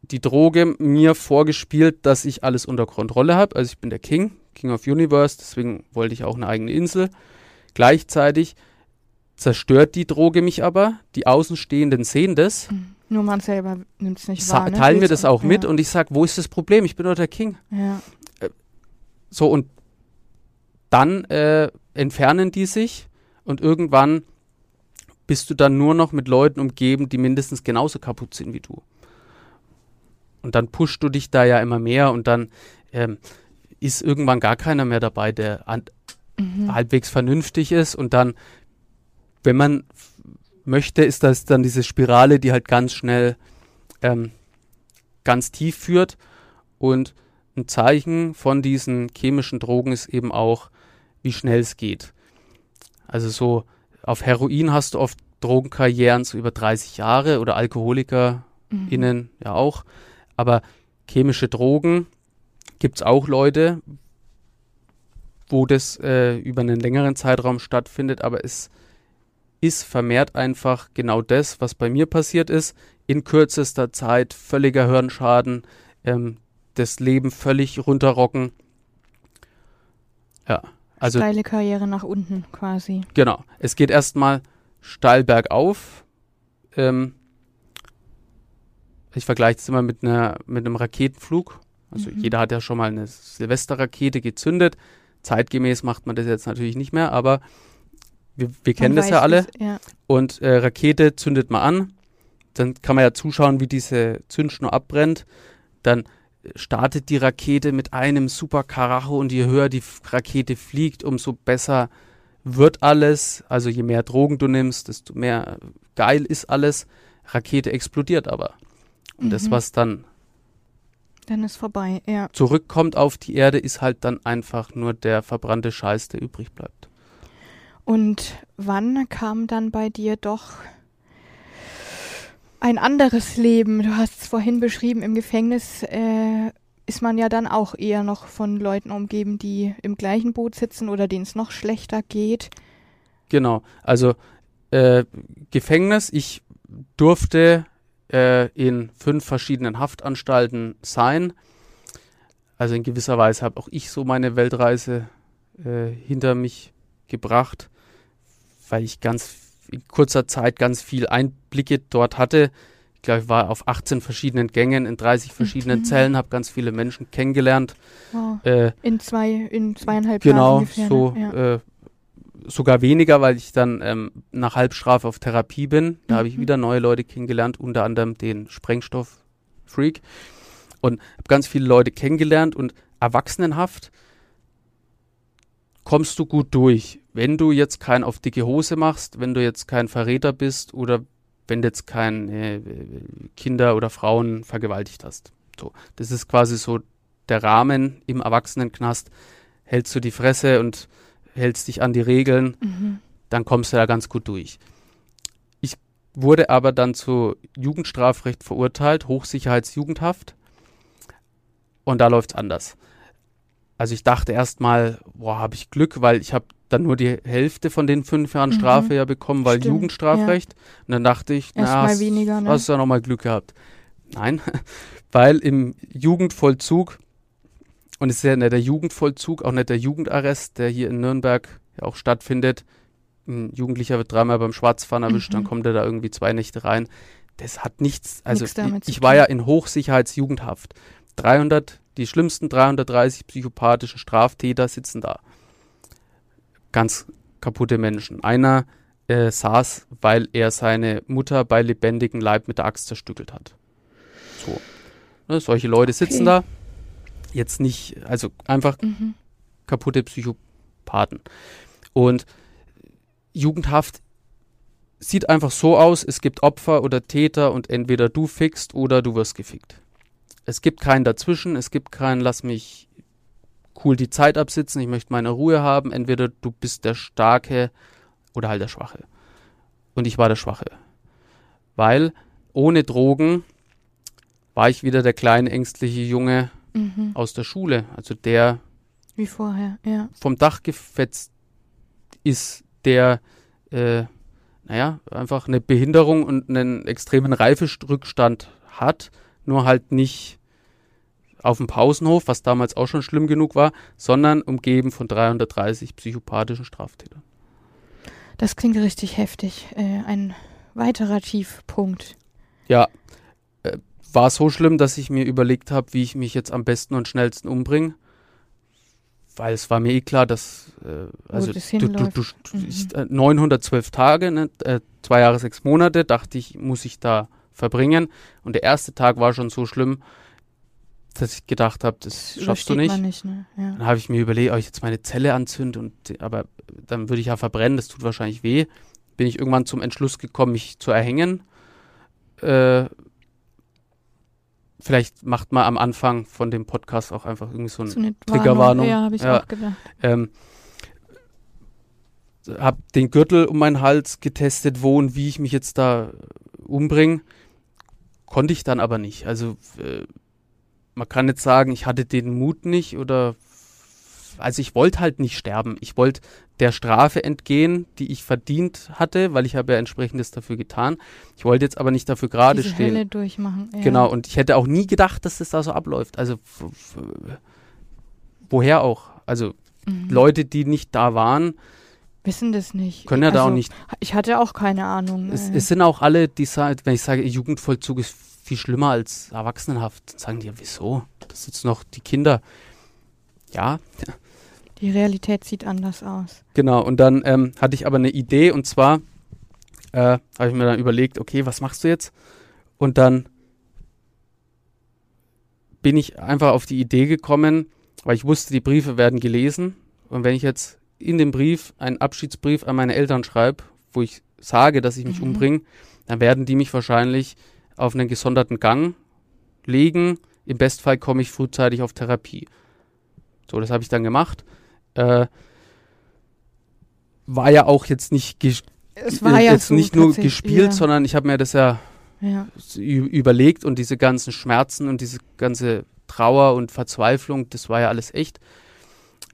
die Droge mir vorgespielt, dass ich alles unter Kontrolle habe. Also ich bin der King, King of Universe, deswegen wollte ich auch eine eigene Insel. Gleichzeitig zerstört die Droge mich aber. Die Außenstehenden sehen das. Hm. Nur man selber nimmt es nicht wahr. Ne? Teilen wir das auch mit und ich sage, wo ist das Problem? Ich bin doch der King. Ja. Äh, so, und dann äh, entfernen die sich und irgendwann bist du dann nur noch mit Leuten umgeben, die mindestens genauso kaputt sind wie du. Und dann pushst du dich da ja immer mehr und dann ähm, ist irgendwann gar keiner mehr dabei, der mhm. halbwegs vernünftig ist und dann wenn man möchte, ist das dann diese Spirale, die halt ganz schnell ähm, ganz tief führt. Und ein Zeichen von diesen chemischen Drogen ist eben auch, wie schnell es geht. Also so auf Heroin hast du oft Drogenkarrieren so über 30 Jahre oder AlkoholikerInnen mhm. ja auch. Aber chemische Drogen gibt es auch Leute, wo das äh, über einen längeren Zeitraum stattfindet, aber es ist vermehrt einfach genau das, was bei mir passiert ist. In kürzester Zeit völliger Hirnschaden, ähm, das Leben völlig runterrocken. Ja, also. Steile Karriere nach unten quasi. Genau. Es geht erstmal steil bergauf. Ähm, ich vergleiche es immer mit, einer, mit einem Raketenflug. Also mhm. jeder hat ja schon mal eine Silvesterrakete gezündet. Zeitgemäß macht man das jetzt natürlich nicht mehr, aber wir, wir kennen das ja alle. Ja. Und äh, Rakete zündet man an. Dann kann man ja zuschauen, wie diese Zündschnur abbrennt. Dann startet die Rakete mit einem super Karacho und je höher die Rakete fliegt, umso besser wird alles. Also je mehr Drogen du nimmst, desto mehr geil ist alles. Rakete explodiert aber. Und mhm. das, was dann dann ist vorbei, ja. Zurückkommt auf die Erde, ist halt dann einfach nur der verbrannte Scheiß, der übrig bleibt. Und wann kam dann bei dir doch ein anderes Leben? Du hast es vorhin beschrieben, im Gefängnis äh, ist man ja dann auch eher noch von Leuten umgeben, die im gleichen Boot sitzen oder denen es noch schlechter geht. Genau, also äh, Gefängnis, ich durfte äh, in fünf verschiedenen Haftanstalten sein. Also in gewisser Weise habe auch ich so meine Weltreise äh, hinter mich gebracht weil ich ganz in kurzer Zeit ganz viel Einblicke dort hatte. Ich glaube, ich war auf 18 verschiedenen Gängen in 30 verschiedenen mhm. Zellen, habe ganz viele Menschen kennengelernt. Wow. Äh, in zwei, in zweieinhalb genau, Jahren. Genau, so ja. äh, sogar weniger, weil ich dann ähm, nach Halbstrafe auf Therapie bin. Da mhm. habe ich wieder neue Leute kennengelernt, unter anderem den Sprengstoff-Freak. Und habe ganz viele Leute kennengelernt und Erwachsenenhaft kommst du gut durch. Wenn du jetzt kein auf dicke Hose machst, wenn du jetzt kein Verräter bist oder wenn du jetzt keine äh, Kinder oder Frauen vergewaltigt hast. So, das ist quasi so der Rahmen im Erwachsenenknast. Hältst du die Fresse und hältst dich an die Regeln, mhm. dann kommst du da ganz gut durch. Ich wurde aber dann zu Jugendstrafrecht verurteilt, Hochsicherheitsjugendhaft. Und da läuft es anders. Also ich dachte erstmal, boah, habe ich Glück, weil ich habe dann nur die Hälfte von den fünf Jahren mhm. Strafe ja bekommen, weil Stimmt, Jugendstrafrecht. Ja. Und dann dachte ich, Erst na, hast, weniger, ne? hast du ja nochmal Glück gehabt. Nein, weil im Jugendvollzug, und es ist ja nicht der Jugendvollzug, auch nicht der Jugendarrest, der hier in Nürnberg ja auch stattfindet. Ein Jugendlicher wird dreimal beim Schwarzfahren erwischt, mhm. dann kommt er da irgendwie zwei Nächte rein. Das hat nichts, also nichts ich, ich war ja in Hochsicherheitsjugendhaft. 300, die schlimmsten 330 psychopathischen Straftäter sitzen da. Ganz kaputte Menschen. Einer äh, saß, weil er seine Mutter bei lebendigem Leib mit der Axt zerstückelt hat. So. Ne, solche Leute sitzen okay. da. Jetzt nicht, also einfach mhm. kaputte Psychopathen. Und Jugendhaft sieht einfach so aus, es gibt Opfer oder Täter und entweder du fickst oder du wirst gefickt. Es gibt keinen dazwischen, es gibt keinen, lass mich cool die Zeit absitzen, ich möchte meine Ruhe haben, entweder du bist der Starke oder halt der Schwache. Und ich war der Schwache. Weil ohne Drogen war ich wieder der kleine ängstliche Junge mhm. aus der Schule, also der wie vorher, ja. vom Dach gefetzt ist, der äh, naja, einfach eine Behinderung und einen extremen Reifestrückstand hat, nur halt nicht auf dem Pausenhof, was damals auch schon schlimm genug war, sondern umgeben von 330 psychopathischen Straftätern. Das klingt richtig heftig. Äh, ein weiterer Tiefpunkt. Ja, äh, war so schlimm, dass ich mir überlegt habe, wie ich mich jetzt am besten und schnellsten umbringe. Weil es war mir eh klar, dass äh, also du, du, du, mhm. 912 äh, Tage, ne, äh, zwei Jahre, sechs Monate, dachte ich, muss ich da verbringen. Und der erste Tag war schon so schlimm, dass ich gedacht habe, das, das schaffst du nicht. nicht ne? ja. Dann habe ich mir überlegt, ob ich jetzt meine Zelle anzünde, und, aber dann würde ich ja verbrennen, das tut wahrscheinlich weh. Bin ich irgendwann zum Entschluss gekommen, mich zu erhängen. Äh, vielleicht macht man am Anfang von dem Podcast auch einfach irgendwie so eine, so eine Triggerwarnung. Ja, habe ich ja. auch gedacht. Ähm, hab den Gürtel um meinen Hals getestet, wo und wie ich mich jetzt da umbringe. Konnte ich dann aber nicht. Also äh, man kann jetzt sagen, ich hatte den Mut nicht oder also ich wollte halt nicht sterben. Ich wollte der Strafe entgehen, die ich verdient hatte, weil ich habe ja entsprechendes dafür getan. Ich wollte jetzt aber nicht dafür gerade Diese stehen. Hölle durchmachen. Ja. Genau, und ich hätte auch nie gedacht, dass das da so abläuft. Also woher auch? Also mhm. Leute, die nicht da waren, wissen das nicht. Können ja also, da auch also, nicht. Ich hatte auch keine Ahnung. Es, es sind auch alle, die sagen, wenn ich sage, Jugendvollzug ist viel schlimmer als Erwachsenenhaft, sagen die ja, wieso? Das sind noch die Kinder. Ja. Die Realität sieht anders aus. Genau, und dann ähm, hatte ich aber eine Idee und zwar äh, habe ich mir dann überlegt, okay, was machst du jetzt? Und dann bin ich einfach auf die Idee gekommen, weil ich wusste, die Briefe werden gelesen. Und wenn ich jetzt in dem Brief einen Abschiedsbrief an meine Eltern schreibe, wo ich sage, dass ich mich mhm. umbringe, dann werden die mich wahrscheinlich auf einen gesonderten Gang legen. Im Bestfall komme ich frühzeitig auf Therapie. So, das habe ich dann gemacht. Äh, war ja auch jetzt nicht, es war ja jetzt so nicht nur gespielt, ja. sondern ich habe mir das ja, ja, überlegt und diese ganzen Schmerzen und diese ganze Trauer und Verzweiflung, das war ja alles echt.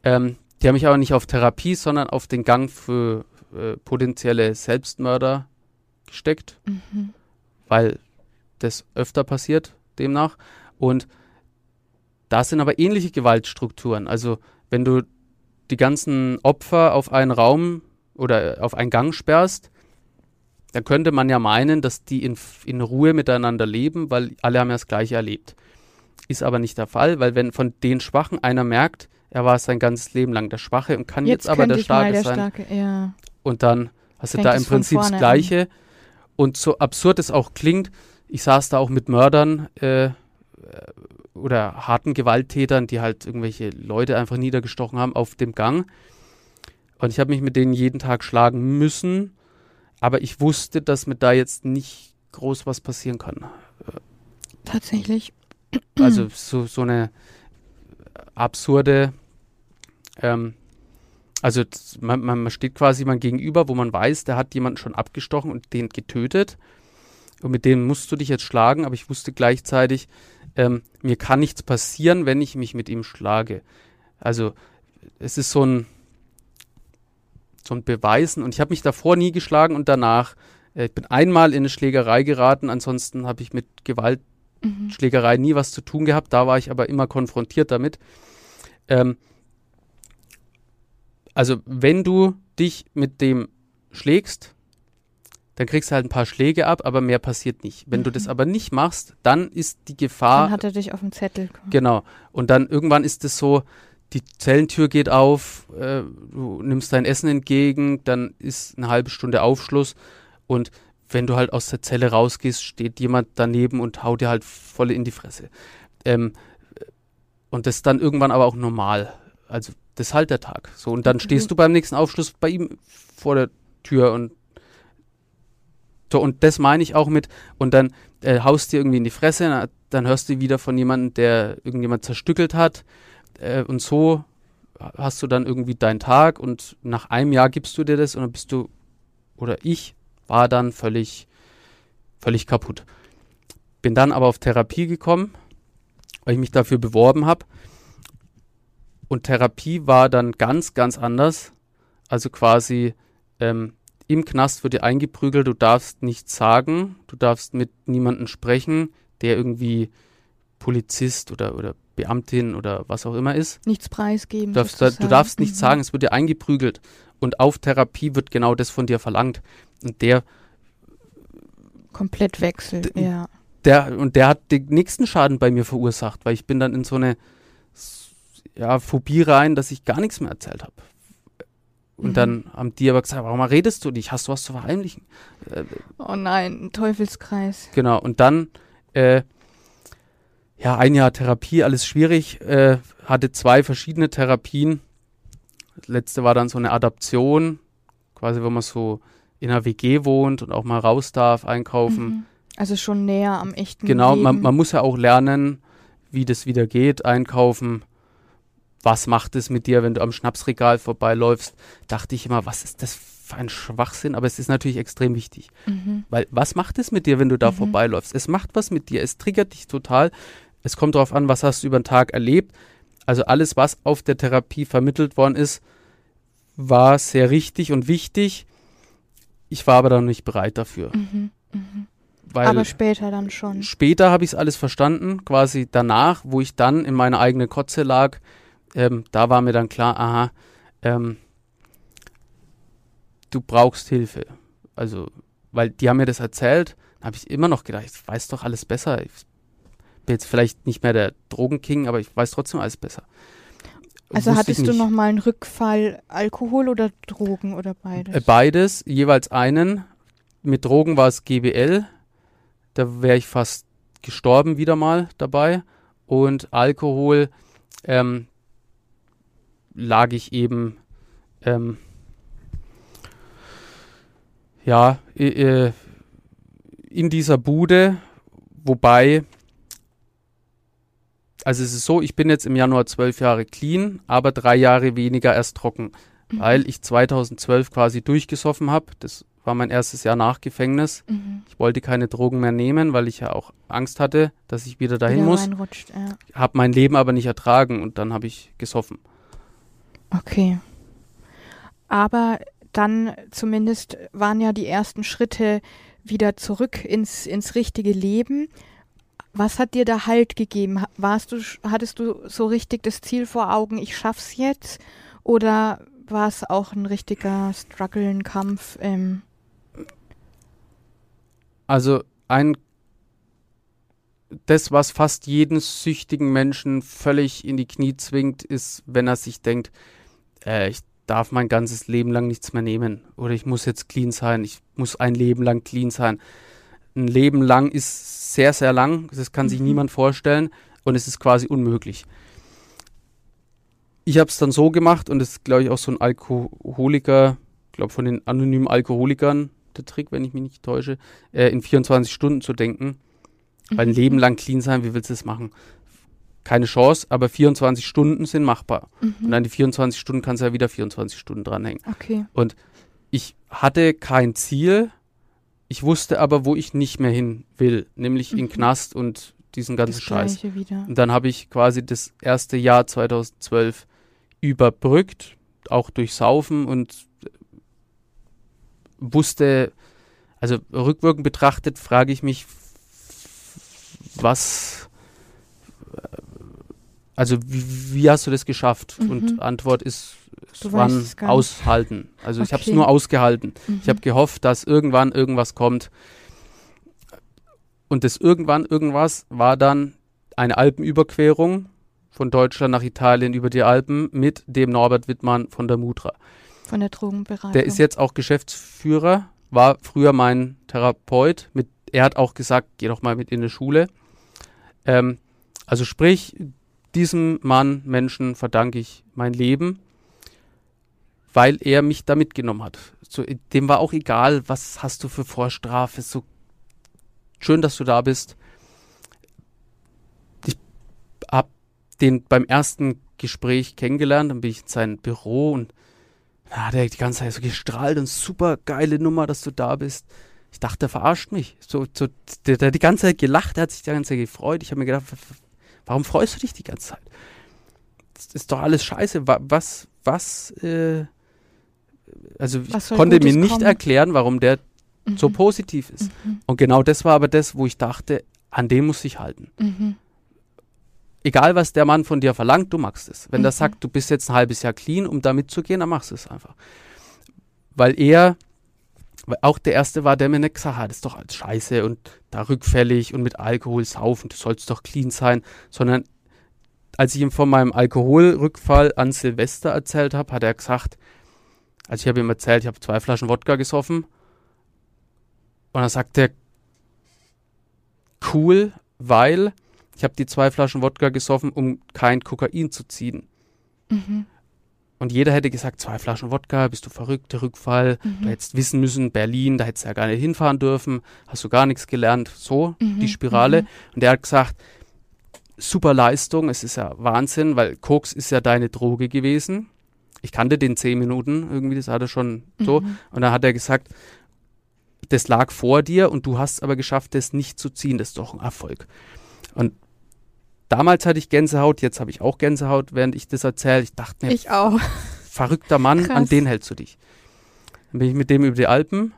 Ähm, die haben mich aber nicht auf Therapie, sondern auf den Gang für äh, potenzielle Selbstmörder gesteckt, mhm. weil das öfter passiert demnach. Und da sind aber ähnliche Gewaltstrukturen. Also wenn du die ganzen Opfer auf einen Raum oder auf einen Gang sperrst, dann könnte man ja meinen, dass die in, in Ruhe miteinander leben, weil alle haben ja das Gleiche erlebt. Ist aber nicht der Fall, weil wenn von den Schwachen einer merkt, er war sein ganzes Leben lang der Schwache und kann jetzt, Jetzt, aber der Starke der sein. Starke, ja. Und dann hast du Fängt da es im Prinzip das vorne an. Gleiche. Und so absurd es auch klingt, ich saß da auch mit Mördern äh, oder harten Gewalttätern, die halt irgendwelche Leute einfach niedergestochen haben auf dem Gang. Und ich habe mich mit denen jeden Tag schlagen müssen, aber ich wusste, dass mir da jetzt nicht groß was passieren kann. Tatsächlich. Also so, so eine absurde, ähm, also man, man steht quasi jemand gegenüber, wo man weiß, der hat jemanden schon abgestochen und den getötet. Und mit dem musst du dich jetzt schlagen, aber ich wusste gleichzeitig, ähm, mir kann nichts passieren, wenn ich mich mit ihm schlage. Also es ist so ein, so ein Beweisen und ich habe mich davor nie geschlagen und danach. Äh, ich bin einmal in eine Schlägerei geraten, ansonsten habe ich mit Gewalt Mhm. Schlägerei nie was zu tun gehabt, da war ich aber immer konfrontiert damit. Ähm, also wenn du dich mit dem schlägst, dann kriegst du halt ein paar Schläge ab, aber mehr passiert nicht. Wenn du das Mhm. aber nicht machst, dann ist die Gefahr, Dann hat er dich auf dem Zettel. genau, und dann irgendwann ist es so, die Zellentür geht auf, äh, du nimmst dein Essen entgegen, dann ist eine halbe Stunde Aufschluss und wenn du halt aus der Zelle rausgehst, steht jemand daneben und haut dir halt voll in die Fresse. Ähm, und das ist dann irgendwann aber auch normal. Also das ist halt der Tag. So, und dann Mhm. stehst du beim nächsten Aufschluss bei ihm vor der Tür und so, und das meine ich auch mit, und dann äh, haust dir irgendwie in die Fresse, na, dann hörst du wieder von jemandem, der irgendjemand zerstückelt hat. Äh, und so hast du dann irgendwie deinen Tag und nach einem Jahr gibst du dir das und dann bist du, oder ich war dann völlig, völlig kaputt. Bin dann aber auf Therapie gekommen, weil ich mich dafür beworben habe. Und Therapie war dann ganz, ganz anders. Also quasi ähm, im Knast wird dir eingeprügelt, du darfst nichts sagen, du darfst mit niemandem sprechen, der irgendwie Polizist oder, oder Beamtin oder was auch immer ist. Nichts preisgeben. Du darfst, da, du darfst nichts Mhm. sagen, es wird dir eingeprügelt. Und auf Therapie wird genau das von dir verlangt. Und der, Komplett wechselt, ja. der, und der hat den nächsten Schaden bei mir verursacht, weil ich bin dann in so eine ja, Phobie rein, dass ich gar nichts mehr erzählt habe. Und Mhm. dann haben die aber gesagt, warum redest du nicht? Hast du was zu verheimlichen? Äh, Oh nein, ein Teufelskreis. Genau, und dann, äh, ja, ein Jahr Therapie, alles schwierig, äh, hatte zwei verschiedene Therapien. Das letzte war dann so eine Adaption, quasi, wo man so in einer WG wohnt und auch mal raus darf, einkaufen. Mhm. Also schon näher am echten Genau, Leben. man, man muss ja auch lernen, wie das wieder geht, einkaufen. Was macht es mit dir, wenn du am Schnapsregal vorbeiläufst? Dachte ich immer, was ist das für ein Schwachsinn? Aber es ist natürlich extrem wichtig. Mhm. Weil was macht es mit dir, wenn du da Mhm. vorbeiläufst? Es macht was mit dir, es triggert dich total. Es kommt darauf an, was hast du über den Tag erlebt. Also alles, was auf der Therapie vermittelt worden ist, war sehr richtig und wichtig. Ich war aber dann nicht bereit dafür. Mhm. Mhm. Aber später dann schon. später habe ich es alles verstanden, quasi danach, wo ich dann in meiner eigenen Kotze lag, ähm, da war mir dann klar, aha, ähm, du brauchst Hilfe. Also, weil die haben mir das erzählt, habe ich immer noch gedacht, ich weiß doch alles besser. Ich bin jetzt vielleicht nicht mehr der Drogenking, aber ich weiß trotzdem alles besser. Also Wusste hattest du nochmal einen Rückfall Alkohol oder Drogen oder beides? Äh, Beides, jeweils einen. Mit Drogen war es GBL. Da wäre ich fast gestorben wieder mal dabei. Und Alkohol ähm, lag ich eben ähm, ja äh, in dieser Bude, wobei also es ist so, ich bin jetzt im Januar zwölf Jahre clean, aber drei Jahre weniger erst trocken Mhm. weil ich 2012 quasi durchgesoffen habe. Das war mein erstes Jahr nach Gefängnis. Mhm. Ich wollte keine Drogen mehr nehmen, weil ich ja auch Angst hatte, dass ich wieder dahin Wieder muss. ja. Habe mein Leben aber nicht ertragen und dann habe ich gesoffen. Okay. Aber dann zumindest waren ja die ersten Schritte wieder zurück ins, ins richtige Leben. Was hat dir da Halt gegeben? Warst du, hattest du so richtig das Ziel vor Augen, ich schaff's jetzt? Oder war es auch ein richtiger Struggle, ein Kampf? Ähm, Also ein das, was fast jeden süchtigen Menschen völlig in die Knie zwingt, ist, wenn er sich denkt, äh, ich darf mein ganzes Leben lang nichts mehr nehmen oder ich muss jetzt clean sein, ich muss ein Leben lang clean sein. Ein Leben lang ist sehr, sehr lang, das kann sich Mhm. niemand vorstellen und es ist quasi unmöglich. Ich habe es dann so gemacht und das ist, glaube ich, auch so ein Alkoholiker, glaube von den anonymen Alkoholikern der Trick, wenn ich mich nicht täusche, äh, in 24 Stunden zu denken. Weil ein Mhm. Leben lang clean sein, wie willst du das machen? Keine Chance, aber 24 Stunden sind machbar. Und Mhm. an die 24 Stunden kannst du ja wieder 24 Stunden dranhängen. Okay. Ich hatte kein Ziel, ich wusste aber, wo ich nicht mehr hin will, nämlich in Mhm. den Knast und diesen ganzen Das Scheiß. Wieder. Und dann habe ich quasi das erste Jahr 2012 überbrückt, auch durch Saufen und äh, wusste, also rückwirkend betrachtet, frage ich mich, was, also wie, wie hast du das geschafft? Mhm. Und Antwort ist, es nicht. aushalten. Also ich habe es Okay. nur ausgehalten. Mhm. Ich habe gehofft, dass irgendwann irgendwas kommt. Und das irgendwann irgendwas war dann eine Alpenüberquerung von Deutschland nach Italien über die Alpen mit dem Norbert Wittmann von der Mutra. von der Drogenberatung. Der ist jetzt auch Geschäftsführer, war früher mein Therapeut. Mit, er hat auch gesagt, geh doch mal mit in die Schule. Ähm, also sprich, diesem Mann, Menschen verdanke ich mein Leben, weil er mich da mitgenommen hat. So, dem war auch egal, was hast du für Vorstrafe. So schön, dass du da bist. Ich habe den beim ersten Gespräch kennengelernt, dann bin ich in sein Büro und da hat er die ganze Zeit so gestrahlt und super geile Nummer, dass du da bist. Ich dachte, der verarscht mich. So, so, der, hat die ganze Zeit gelacht, der hat sich die ganze Zeit gefreut. Ich habe mir gedacht, warum freust du dich die ganze Zeit? Das ist doch alles scheiße. Wa- Was, was, äh, also ich Was konnte mir Gutes nicht kommen? erklären, warum der Mhm. so positiv ist. Mhm. Und genau das war aber das, wo ich dachte, an dem muss ich halten. Mhm. Egal, was der Mann von dir verlangt, du machst es. Wenn der Mhm. sagt, du bist jetzt ein halbes Jahr clean, um da mitzugehen, dann machst du es einfach. Weil er, auch der Erste war, der mir nicht gesagt hat, das ist doch alles scheiße und da rückfällig und mit Alkohol saufen, du sollst doch clean sein, sondern als ich ihm von meinem Alkoholrückfall an Silvester erzählt habe, hat er gesagt, also ich habe ihm erzählt, ich habe zwei Flaschen Wodka gesoffen und dann sagt er, cool, weil ich habe die zwei Flaschen Wodka gesoffen, um kein Kokain zu ziehen. Mhm. Und jeder hätte gesagt, zwei Flaschen Wodka, bist du verrückt, der Rückfall, du Mhm. hättest wissen müssen, Berlin, da hättest du ja gar nicht hinfahren dürfen, hast du gar nichts gelernt, so Mhm. die Spirale. Mhm. Und der hat gesagt, super Leistung, es ist ja Wahnsinn, weil Koks ist ja deine Droge gewesen. Ich kannte den zehn Minuten, irgendwie, das hat er schon so. Mhm. Und dann hat er gesagt, das lag vor dir und du hast aber geschafft, das nicht zu ziehen. Das ist doch ein Erfolg. Und damals hatte ich Gänsehaut, jetzt habe ich auch Gänsehaut, während ich das erzähle. Ich dachte mir, Ich auch. verrückter Mann, an Krass. den hältst du dich. Dann bin ich mit dem über die Alpen.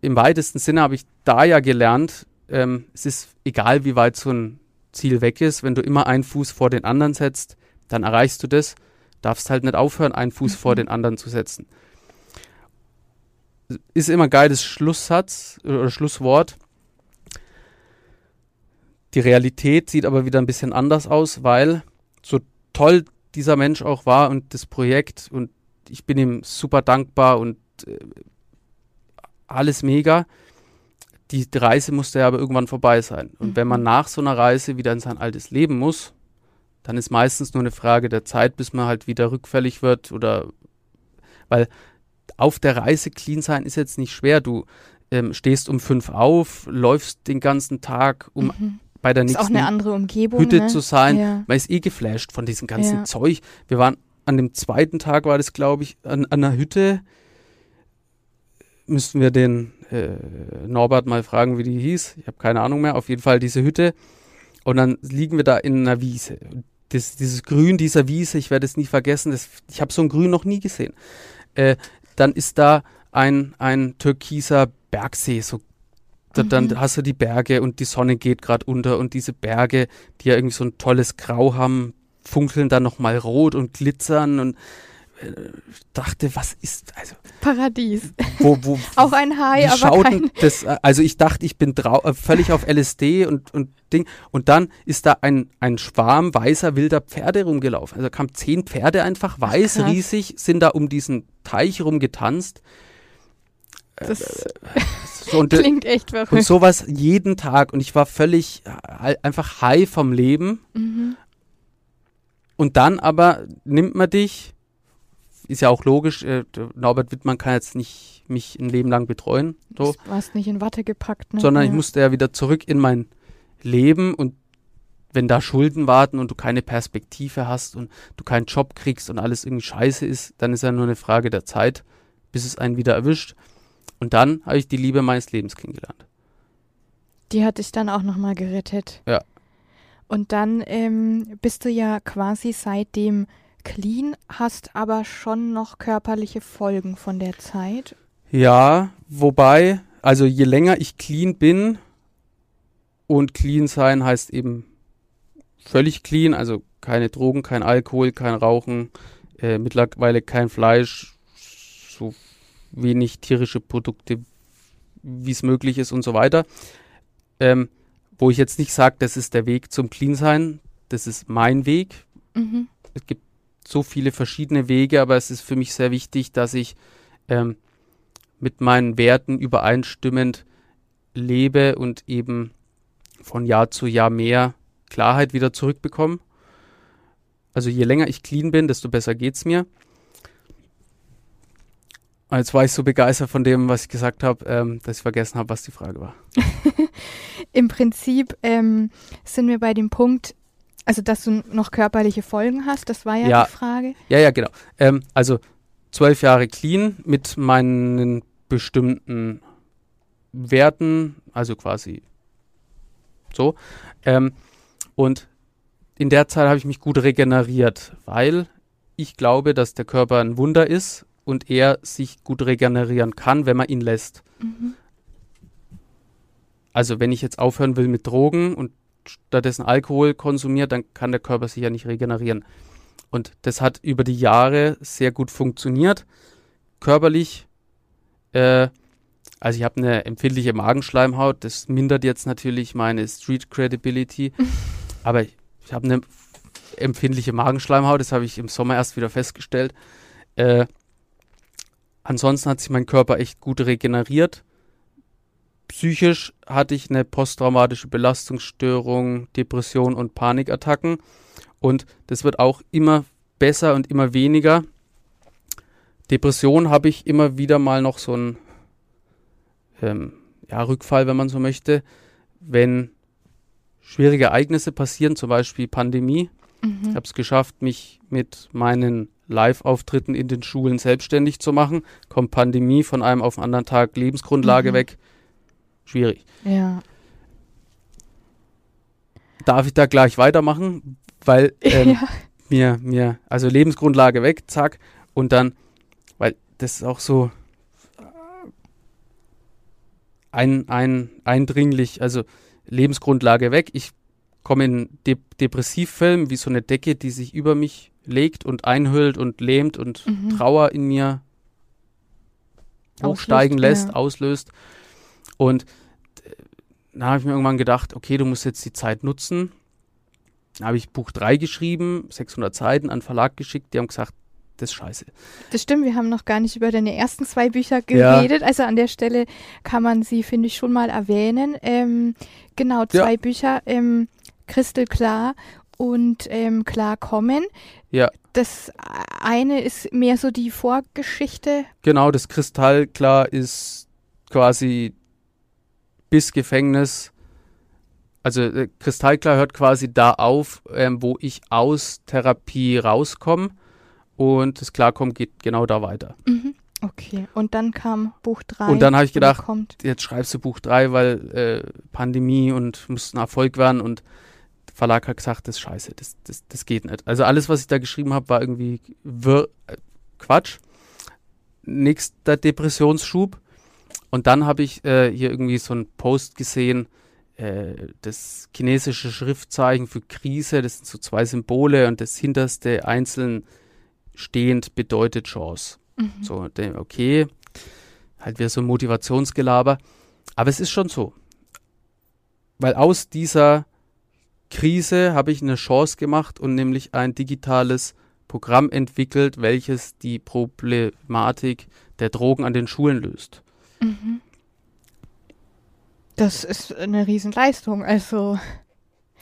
Im weitesten Sinne habe ich da ja gelernt, ähm, es ist egal, wie weit so ein Ziel weg ist, wenn du immer einen Fuß vor den anderen setzt, dann erreichst du das. Darfst halt nicht aufhören, einen Fuß vor Mhm. den anderen zu setzen. Ist immer ein geiles Schlusssatz oder Schlusswort. Die Realität sieht aber wieder ein bisschen anders aus, weil so toll dieser Mensch auch war und das Projekt und ich bin ihm super dankbar und äh, alles mega. Die Reise musste ja aber irgendwann vorbei sein. Und wenn man Mhm. nach so einer Reise wieder in sein altes Leben muss, dann ist meistens nur eine Frage der Zeit, bis man halt wieder rückfällig wird oder weil auf der Reise clean sein ist jetzt nicht schwer. Du ähm, stehst um fünf auf, läufst den ganzen Tag, um Mhm. Bei der Ist auch nächsten eine andere Umgebung. Hütte ne? zu sein. Ja. Man ist eh geflasht von diesem ganzen Ja. Zeug. Wir waren an dem zweiten Tag, war das, glaube ich, an, an einer Hütte. Müssten wir den äh, Norbert mal fragen, wie die hieß. Ich habe keine Ahnung mehr. Auf jeden Fall diese Hütte. Und dann liegen wir da in einer Wiese. Das, dieses Grün dieser Wiese, ich werde es nie vergessen. Das, ich habe so ein Grün noch nie gesehen. Äh, dann ist da ein, ein türkiser Bergsee, so da, dann Mhm. hast du die Berge und die Sonne geht gerade unter und diese Berge, die ja irgendwie so ein tolles Grau haben, funkeln dann nochmal rot und glitzern und äh, dachte, was ist, also. Paradies. Wo, wo, Auch ein Hai, aber kein. das, also ich dachte, ich bin äh, völlig auf LSD und, und Ding. Und dann ist da ein, ein Schwarm weißer wilder Pferde rumgelaufen. Also kamen zehn Pferde einfach, weiß, riesig, sind da um diesen Teich rumgetanzt. Das So, und, äh, klingt echt und verrückt. sowas jeden Tag. Und ich war völlig äh, einfach high vom Leben. Mhm. Und dann aber nimmt man dich, ist ja auch logisch, äh, Norbert Wittmann kann jetzt nicht mich ein Leben lang betreuen, so, Du warst nicht in Watte gepackt, ne? sondern ja. ich musste ja wieder zurück in mein Leben und wenn da Schulden warten und du keine Perspektive hast und du keinen Job kriegst und alles irgendwie scheiße ist, dann ist ja nur eine Frage der Zeit, bis es einen wieder erwischt. Und dann habe ich die Liebe meines Lebens kennengelernt. Die hat dich dann auch nochmal gerettet. Ja. Und dann ähm, bist du ja quasi seitdem clean, hast aber schon noch körperliche Folgen von der Zeit. Ja, wobei, also je länger ich clean bin und clean sein heißt eben völlig clean, also keine Drogen, kein Alkohol, kein Rauchen, äh, mittlerweile kein Fleisch, wenig tierische Produkte, wie es möglich ist und so weiter. Ähm, wo ich jetzt nicht sage, das ist der Weg zum Clean sein, das ist mein Weg, Mhm. es gibt so viele verschiedene Wege, aber es ist für mich sehr wichtig, dass ich ähm, mit meinen Werten übereinstimmend lebe und eben von Jahr zu Jahr mehr Klarheit wieder zurückbekomme. Also je länger ich clean bin, desto besser geht's mir. Und Jetzt war ich so begeistert von dem, was ich gesagt habe, ähm, dass ich vergessen habe, was die Frage war. Im Prinzip ähm, sind wir bei dem Punkt, also dass du noch körperliche Folgen hast, das war ja, Ja. die Frage. Ja, ja, genau. Ähm, also zwölf Jahre clean mit meinen bestimmten Werten, also quasi so. Ähm, und in der Zeit habe ich mich gut regeneriert, weil ich glaube, dass der Körper ein Wunder ist und er sich gut regenerieren kann, wenn man ihn lässt. Mhm. Also wenn ich jetzt aufhören will mit Drogen und stattdessen Alkohol konsumiert, dann kann der Körper sich ja nicht regenerieren. Und das hat über die Jahre sehr gut funktioniert. Körperlich, äh, also ich habe eine empfindliche Magenschleimhaut, das mindert jetzt natürlich meine Street Credibility, aber ich, ich habe eine empfindliche Magenschleimhaut, das habe ich im Sommer erst wieder festgestellt. Äh, ansonsten hat sich mein Körper echt gut regeneriert. Psychisch hatte ich eine posttraumatische Belastungsstörung, Depression und Panikattacken. Und das wird auch immer besser und immer weniger. Depression habe ich immer wieder mal noch so einen ähm, ja, Rückfall, wenn man so möchte, wenn schwierige Ereignisse passieren, zum Beispiel Pandemie. Ich Mhm. habe es geschafft, mich mit meinen Live-Auftritten in den Schulen selbstständig zu machen. Kommt Pandemie von einem auf den anderen Tag, Lebensgrundlage Mhm. weg. Schwierig. Ja. Darf ich da gleich weitermachen? Weil ähm, ja. mir, mir, also Lebensgrundlage weg, zack, und dann, weil das ist auch so äh, ein, ein, eindringlich, also Lebensgrundlage weg. Ich komme in De Depressivfilm wie so eine Decke, die sich über mich legt und einhüllt und lähmt und Mhm. Trauer in mir hochsteigen Auslöst, lässt, ja. auslöst. Und äh, dann habe ich mir irgendwann gedacht, okay, du musst jetzt die Zeit nutzen. Dann habe ich Buch 3 geschrieben, 600 Seiten, an den Verlag geschickt. Die haben gesagt, das ist scheiße. Das stimmt, wir haben noch gar nicht über deine ersten zwei Bücher Ja. geredet. Also an der Stelle kann man sie, finde ich, schon mal erwähnen. Ähm, genau, zwei Bücher, ähm, Klar und ähm, Klar kommen. Ja. Das eine ist mehr so die Vorgeschichte. Genau, das Kristallklar ist quasi bis Gefängnis. Also äh, Kristallklar hört quasi da auf, ähm, wo ich aus Therapie rauskomme. Und das Klarkommen geht genau da weiter. Mhm. Okay, und dann kam Buch 3. Und dann habe ich gedacht, jetzt schreibst du Buch 3, weil äh, Pandemie und muss ein Erfolg werden und Verlag hat gesagt, das ist scheiße, das, das, das geht nicht. Also alles, was ich da geschrieben habe, war irgendwie wirr, äh, Quatsch. Nächster Depressionsschub. Und dann habe ich äh, hier irgendwie so einen Post gesehen, äh, das chinesische Schriftzeichen für Krise, das sind so zwei Symbole und das hinterste einzeln stehend bedeutet Chance. Mhm. So, okay, halt wieder so ein Motivationsgelaber. Aber es ist schon so. Weil aus dieser Krise habe ich eine Chance gemacht und nämlich ein digitales Programm entwickelt, welches die Problematik der Drogen an den Schulen löst. Mhm. Das ist eine Riesenleistung, also.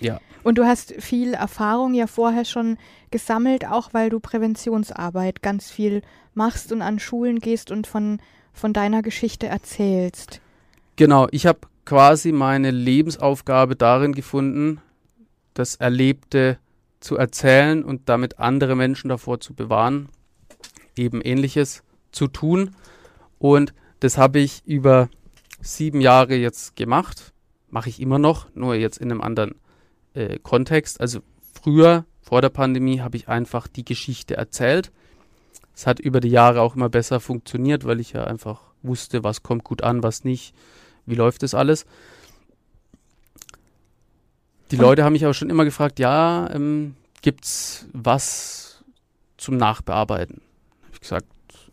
Ja. Und du hast viel Erfahrung ja vorher schon gesammelt, auch weil du Präventionsarbeit ganz viel machst und an Schulen gehst und von, von deiner Geschichte erzählst. Genau, ich habe quasi meine Lebensaufgabe darin gefunden, das Erlebte zu erzählen und damit andere Menschen davor zu bewahren, eben ähnliches zu tun. Und das habe ich über sieben Jahre jetzt gemacht. Mache ich immer noch, nur jetzt in einem anderen äh, Kontext. Also früher, vor der Pandemie, habe ich einfach die Geschichte erzählt. Es hat über die Jahre auch immer besser funktioniert, weil ich ja einfach wusste, was kommt gut an, was nicht, wie läuft das alles. Die Leute haben mich aber schon immer gefragt, ja, ähm, es was zum Nachbearbeiten? Habe ich gesagt,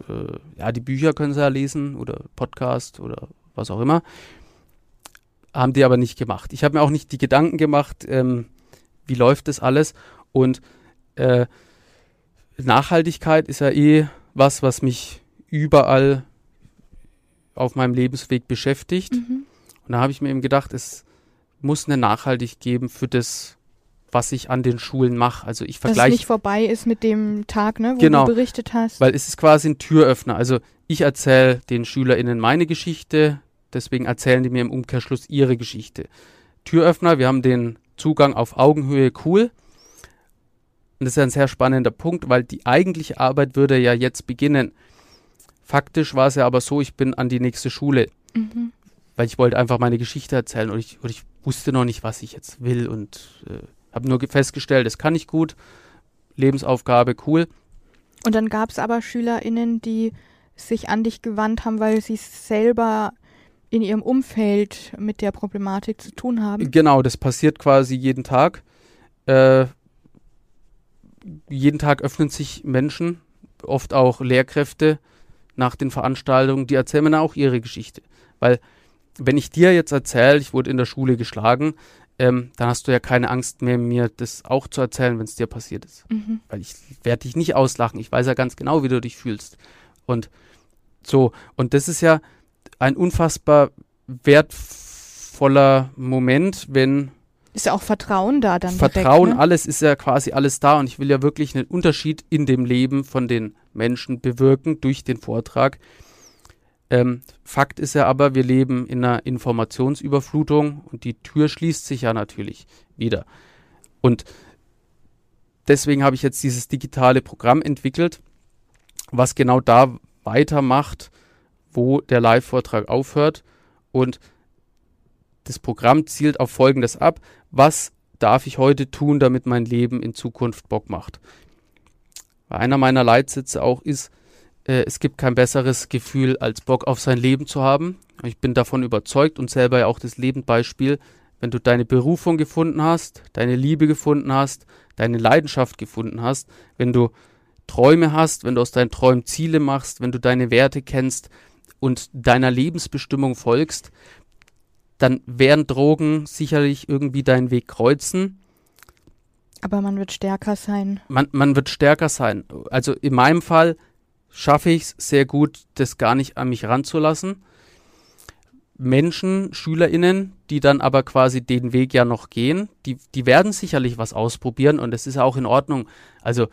äh, ja, die Bücher können sie ja lesen oder Podcast oder was auch immer. Haben die aber nicht gemacht. Ich habe mir auch nicht die Gedanken gemacht, ähm, wie läuft das alles. Und äh, Nachhaltigkeit ist ja eh was, was mich überall auf meinem Lebensweg beschäftigt. Mhm. Und da habe ich mir eben gedacht, es muss eine Nachhaltigkeit geben für das, was ich an den Schulen mache. Also ich vergleiche. Dass es nicht vorbei ist mit dem Tag, ne, wo genau, du berichtet hast. Weil es ist quasi ein Türöffner. Also ich erzähle den SchülerInnen meine Geschichte, Deswegen erzählen die mir im Umkehrschluss ihre Geschichte. Türöffner, wir haben den Zugang auf Augenhöhe, cool. Und das ist ein sehr spannender Punkt, weil die eigentliche Arbeit würde ja jetzt beginnen. Faktisch war es ja aber so, ich bin an die nächste Schule, mhm. Weil ich wollte einfach meine Geschichte erzählen und ich, und ich wusste noch nicht, was ich jetzt will und äh, habe nur festgestellt, das kann ich gut, Lebensaufgabe, cool. Und dann gab es aber SchülerInnen, die sich an dich gewandt haben, weil sie selber in ihrem Umfeld mit der Problematik zu tun haben. Genau, das passiert quasi jeden Tag. Äh, jeden Tag öffnen sich Menschen, oft auch Lehrkräfte nach den Veranstaltungen, die erzählen mir auch ihre Geschichte. Weil wenn ich dir jetzt erzähle, ich wurde in der Schule geschlagen, ähm, dann hast du ja keine Angst mehr, mir das auch zu erzählen, wenn es dir passiert ist. Mhm. Weil ich werde dich nicht auslachen. Ich weiß ja ganz genau, wie du dich fühlst. Und so, und das ist ja, ein unfassbar wertvoller Moment, wenn ist ja auch Vertrauen da dann. Vertrauen, direkt, ne? alles ist ja quasi alles da und ich will ja wirklich einen Unterschied in dem Leben von den Menschen bewirken durch den Vortrag. Ähm, Fakt ist ja aber, wir leben in einer Informationsüberflutung und die Tür schließt sich ja natürlich wieder. Und deswegen habe ich jetzt dieses digitale Programm entwickelt, was genau da weitermacht, wo der Live-Vortrag aufhört. Und das Programm zielt auf Folgendes ab. Was darf ich heute tun, damit mein Leben in Zukunft Bock macht? Weil einer meiner Leitsätze auch ist, äh, es gibt kein besseres Gefühl, als Bock auf sein Leben zu haben. Ich bin davon überzeugt und selber ja auch das Lebendbeispiel, wenn du deine Berufung gefunden hast, deine Liebe gefunden hast, deine Leidenschaft gefunden hast, wenn du Träume hast, wenn du aus deinen Träumen Ziele machst, wenn du deine Werte kennst, und deiner Lebensbestimmung folgst, dann werden Drogen sicherlich irgendwie deinen Weg kreuzen. Aber man wird stärker sein. Man, man wird stärker sein. Also in meinem Fall schaffe ich es sehr gut, das gar nicht an mich ranzulassen. Menschen, SchülerInnen, die dann aber quasi den Weg ja noch gehen, die, die werden sicherlich was ausprobieren und das ist ja auch in Ordnung. Also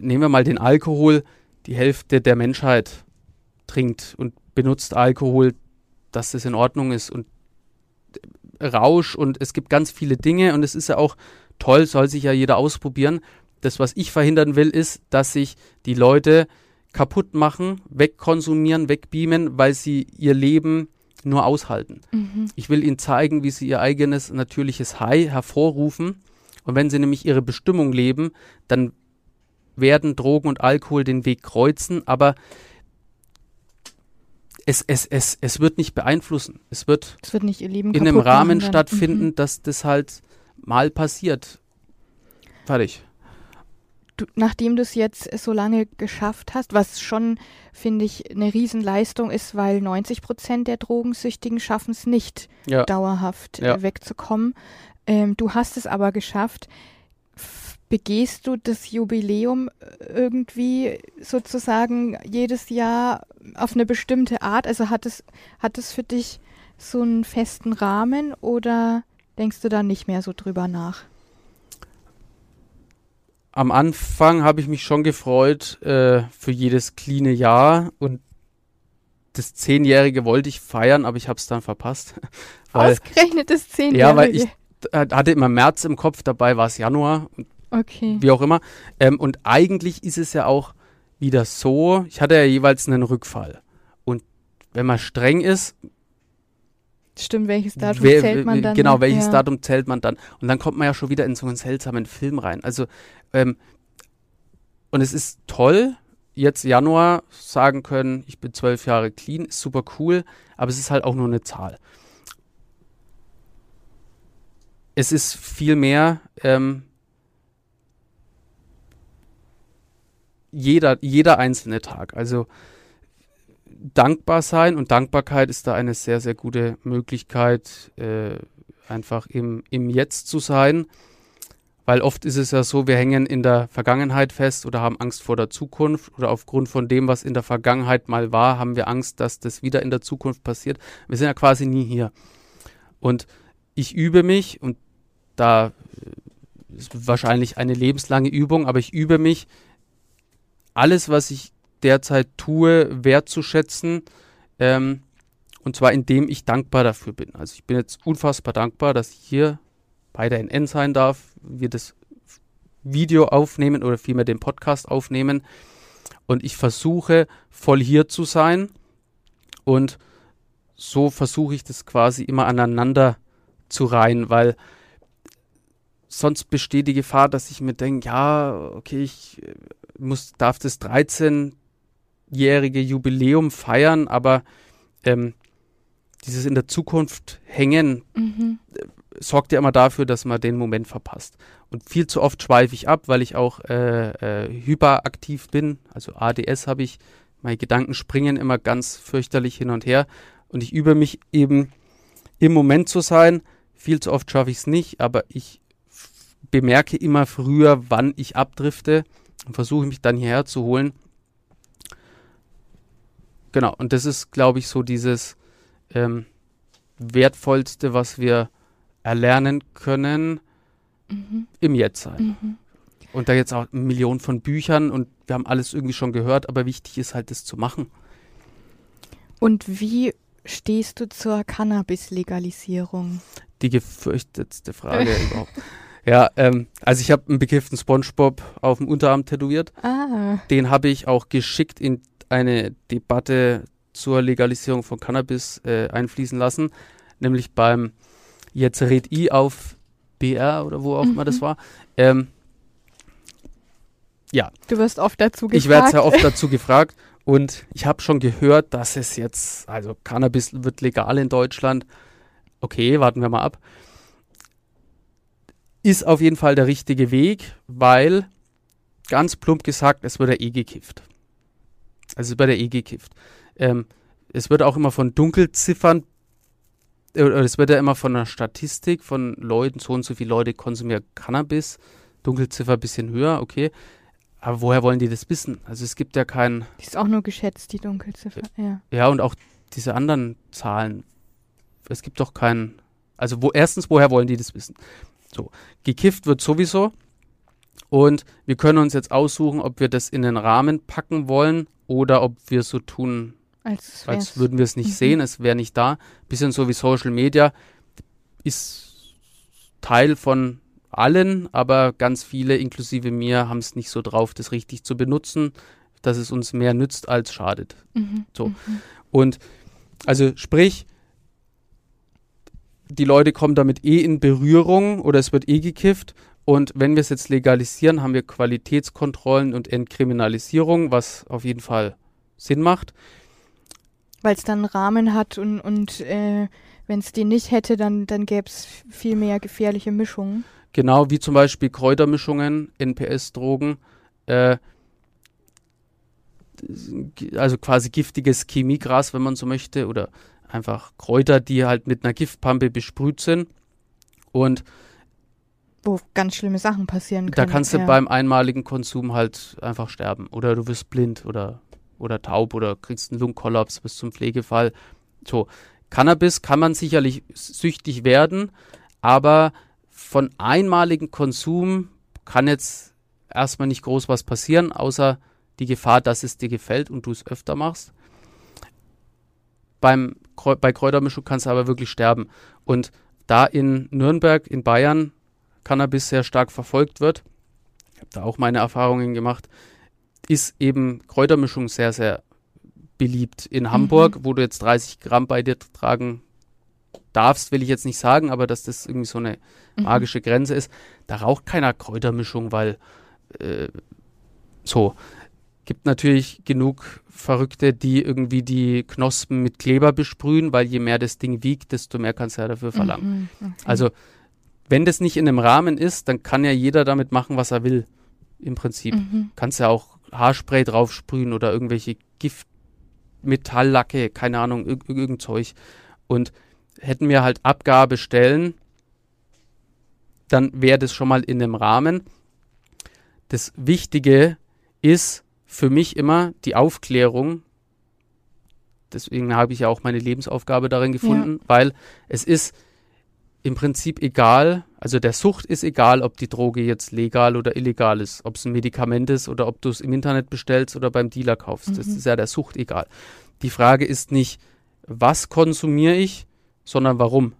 nehmen wir mal den Alkohol, die Hälfte der Menschheit trinkt und benutzt Alkohol, dass das in Ordnung ist und Rausch und es gibt ganz viele Dinge und es ist ja auch toll, soll sich ja jeder ausprobieren. Das, was ich verhindern will, ist, dass sich die Leute kaputt machen, wegkonsumieren, wegbeamen, weil sie ihr Leben nur aushalten. Mhm. Ich will ihnen zeigen, wie sie ihr eigenes natürliches High hervorrufen. Und wenn sie nämlich ihre Bestimmung leben, dann werden Drogen und Alkohol den Weg kreuzen, aber es, es, es, es wird nicht beeinflussen. Es wird, es wird nicht ihr Leben in einem Rahmen stattfinden, mhm. dass das halt mal passiert. Fertig. Du, nachdem du es jetzt so lange geschafft hast, was schon, finde ich, eine Riesenleistung ist, weil 90 Prozent der Drogensüchtigen schaffen es nicht, Ja. dauerhaft Ja. äh, wegzukommen. Ähm, du hast es aber geschafft. Begehst du das Jubiläum äh, irgendwie sozusagen jedes Jahr auf eine bestimmte Art? Also hat es, hat es für dich so einen festen Rahmen oder denkst du da nicht mehr so drüber nach? Am Anfang habe ich mich schon gefreut äh, für jedes cleane Jahr und das Zehnjährige wollte ich feiern, aber ich habe es dann verpasst. weil, Ausgerechnet das Zehnjährige. ja, weil ich hatte immer März im Kopf, dabei war es Januar, Okay. wie auch immer. Ähm, und eigentlich ist es ja auch wieder so, ich hatte ja jeweils einen Rückfall. Und wenn man streng ist, Stimmt, welches Datum wer- zählt man dann? Genau, welches ja. Datum zählt man dann? Und dann kommt man ja schon wieder in so einen seltsamen Film rein. Also, ähm, und es ist toll, jetzt Januar sagen können, ich bin zwölf Jahre clean, ist super cool, aber es ist halt auch nur eine Zahl. Es ist viel mehr, ähm, jeder, jeder einzelne Tag. Also dankbar sein und Dankbarkeit ist da eine sehr, sehr gute Möglichkeit, äh, einfach im, im Jetzt zu sein. Weil oft ist es ja so, wir hängen in der Vergangenheit fest oder haben Angst vor der Zukunft oder aufgrund von dem, was in der Vergangenheit mal war, haben wir Angst, dass das wieder in der Zukunft passiert. Wir sind ja quasi nie hier. Und ich übe mich und da äh, ist wahrscheinlich eine lebenslange Übung, aber ich übe mich, alles, was ich derzeit tue, wertzuschätzen. Ähm, und zwar indem ich dankbar dafür bin. Also ich bin jetzt unfassbar dankbar, dass ich hier bei der NN sein darf, wir das Video aufnehmen oder vielmehr den Podcast aufnehmen. Und ich versuche voll hier zu sein. Und so versuche ich das quasi immer aneinander zu reihen, weil sonst besteht die Gefahr, dass ich mir denke, ja, okay, ich äh, muss, darf das 13-jährige Jubiläum feiern, aber ähm, dieses in der Zukunft hängen Mhm. sorgt ja immer dafür, dass man den Moment verpasst. Und viel zu oft schweife ich ab, weil ich auch äh, äh, hyperaktiv bin. Also ADS habe ich, meine Gedanken springen immer ganz fürchterlich hin und her. Und ich übe mich eben im Moment zu sein. Viel zu oft schaffe ich es nicht, aber ich bemerke immer früher, wann ich abdrifte und versuche mich dann hierher zu holen. Genau, und das ist, glaube ich, so dieses ähm, Wertvollste, was wir erlernen können Mhm. im Jetzt sein. Mhm. Und da jetzt auch Millionen von Büchern und wir haben alles irgendwie schon gehört, aber wichtig ist halt, das zu machen. Und wie stehst du zur Cannabis-Legalisierung? Die gefürchtetste Frage überhaupt. Ja, ähm, also ich habe einen bekifften Spongebob auf dem Unterarm tätowiert. Ah, Den habe ich auch geschickt in eine Debatte zur Legalisierung von Cannabis äh, einfließen lassen, nämlich beim Jetzt red I auf BR oder wo auch immer das Mhm. war. Ähm, du wirst oft dazu gefragt. Ich werde sehr oft dazu gefragt und ich habe schon gehört, dass es jetzt, also Cannabis wird legal in Deutschland. Okay, warten wir mal ab. Ist auf jeden Fall der richtige Weg, weil, ganz plump gesagt, es wird ja eh gekifft. Also es wird ja eh gekifft. Ähm, es wird auch immer von Dunkelziffern, äh, oder es wird ja immer von einer Statistik von Leuten, so und so viele Leute konsumieren Cannabis. Dunkelziffer ein bisschen höher, okay. Aber woher wollen die das wissen? Also es gibt ja keinen, Die ist auch nur geschätzt, die Dunkelziffer. Ja. ja und auch diese anderen Zahlen. Es gibt doch keinen, also wo, erstens, woher wollen die das wissen? So, gekifft wird sowieso und wir können uns jetzt aussuchen, ob wir das in den Rahmen packen wollen oder ob wir so tun, Als, als würden wir es nicht Mhm. sehen, es wäre nicht da. Bisschen so wie Social Media ist Teil von allen, aber ganz viele, inklusive mir, haben es nicht so drauf, das richtig zu benutzen, dass es uns mehr nützt als schadet. Mhm. So. Mhm. Und also sprich, die Leute kommen damit eh in Berührung oder es wird eh gekifft. Und wenn wir es jetzt legalisieren, haben wir Qualitätskontrollen und Entkriminalisierung, was auf jeden Fall Sinn macht. Weil es dann einen Rahmen hat und, und äh, wenn es den nicht hätte, dann, dann gäbe es viel mehr gefährliche Mischungen. Genau wie zum Beispiel Kräutermischungen, NPS-Drogen. äh, also quasi giftiges Chemiegras, wenn man so möchte, oder einfach Kräuter, die halt mit einer Giftpampe besprüht sind. Und wo ganz schlimme Sachen passieren können. Da kannst du ja. beim einmaligen Konsum halt einfach sterben. Oder du wirst blind oder, oder taub oder kriegst einen Lungenkollaps bis zum Pflegefall. So, Cannabis kann man sicherlich süchtig werden, aber von einmaligen Konsum kann jetzt erstmal nicht groß was passieren, außer die Gefahr, dass es dir gefällt und du es öfter machst. Beim, bei Kräutermischung kannst du aber wirklich sterben. Und da in Nürnberg, in Bayern, Cannabis sehr stark verfolgt wird, ich habe da auch meine Erfahrungen gemacht, ist eben Kräutermischung sehr, sehr beliebt. In Hamburg, mhm. wo du jetzt 30 Gramm bei dir tragen darfst, will ich jetzt nicht sagen, aber dass das irgendwie so eine mhm. magische Grenze ist, da raucht keiner Kräutermischung, weil äh, so. Gibt natürlich genug Verrückte, die irgendwie die Knospen mit Kleber besprühen, weil je mehr das Ding wiegt, desto mehr kannst du ja dafür verlangen. Mhm, okay. Also wenn das nicht in einem Rahmen ist, dann kann ja jeder damit machen, was er will. Im Prinzip. Mhm. Kannst ja auch Haarspray drauf sprühen oder irgendwelche Giftmetalllacke, keine Ahnung, irg irgendein Zeug. Und hätten wir halt Abgabestellen, dann wäre das schon mal in dem Rahmen. Das Wichtige ist für mich immer die Aufklärung. Deswegen habe ich ja auch meine Lebensaufgabe darin gefunden, ja. weil es ist im Prinzip egal, also der Sucht ist egal, ob die Droge jetzt legal oder illegal ist, ob es ein Medikament ist oder ob du es im Internet bestellst oder beim Dealer kaufst. Mhm. Das ist ja der Sucht egal. Die Frage ist nicht, was konsumiere ich, sondern warum.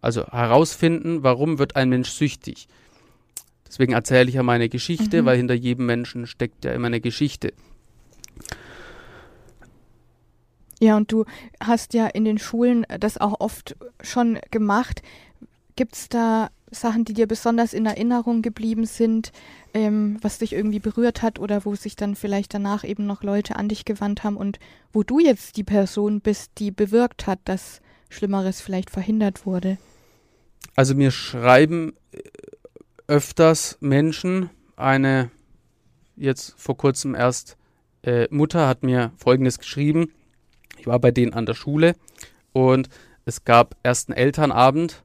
Also herausfinden, warum wird ein Mensch süchtig. Deswegen erzähle ich ja meine Geschichte, mhm. weil hinter jedem Menschen steckt ja immer eine Geschichte. Ja, und du hast ja in den Schulen das auch oft schon gemacht. Gibt es da Sachen, die dir besonders in Erinnerung geblieben sind, ähm, was dich irgendwie berührt hat oder wo sich dann vielleicht danach eben noch Leute an dich gewandt haben und wo du jetzt die Person bist, die bewirkt hat, dass Schlimmeres vielleicht verhindert wurde? Also mir schreiben äh, öfters Menschen, eine jetzt vor kurzem erst äh, Mutter hat mir Folgendes geschrieben. Ich war bei denen an der Schule und es gab erst einen Elternabend.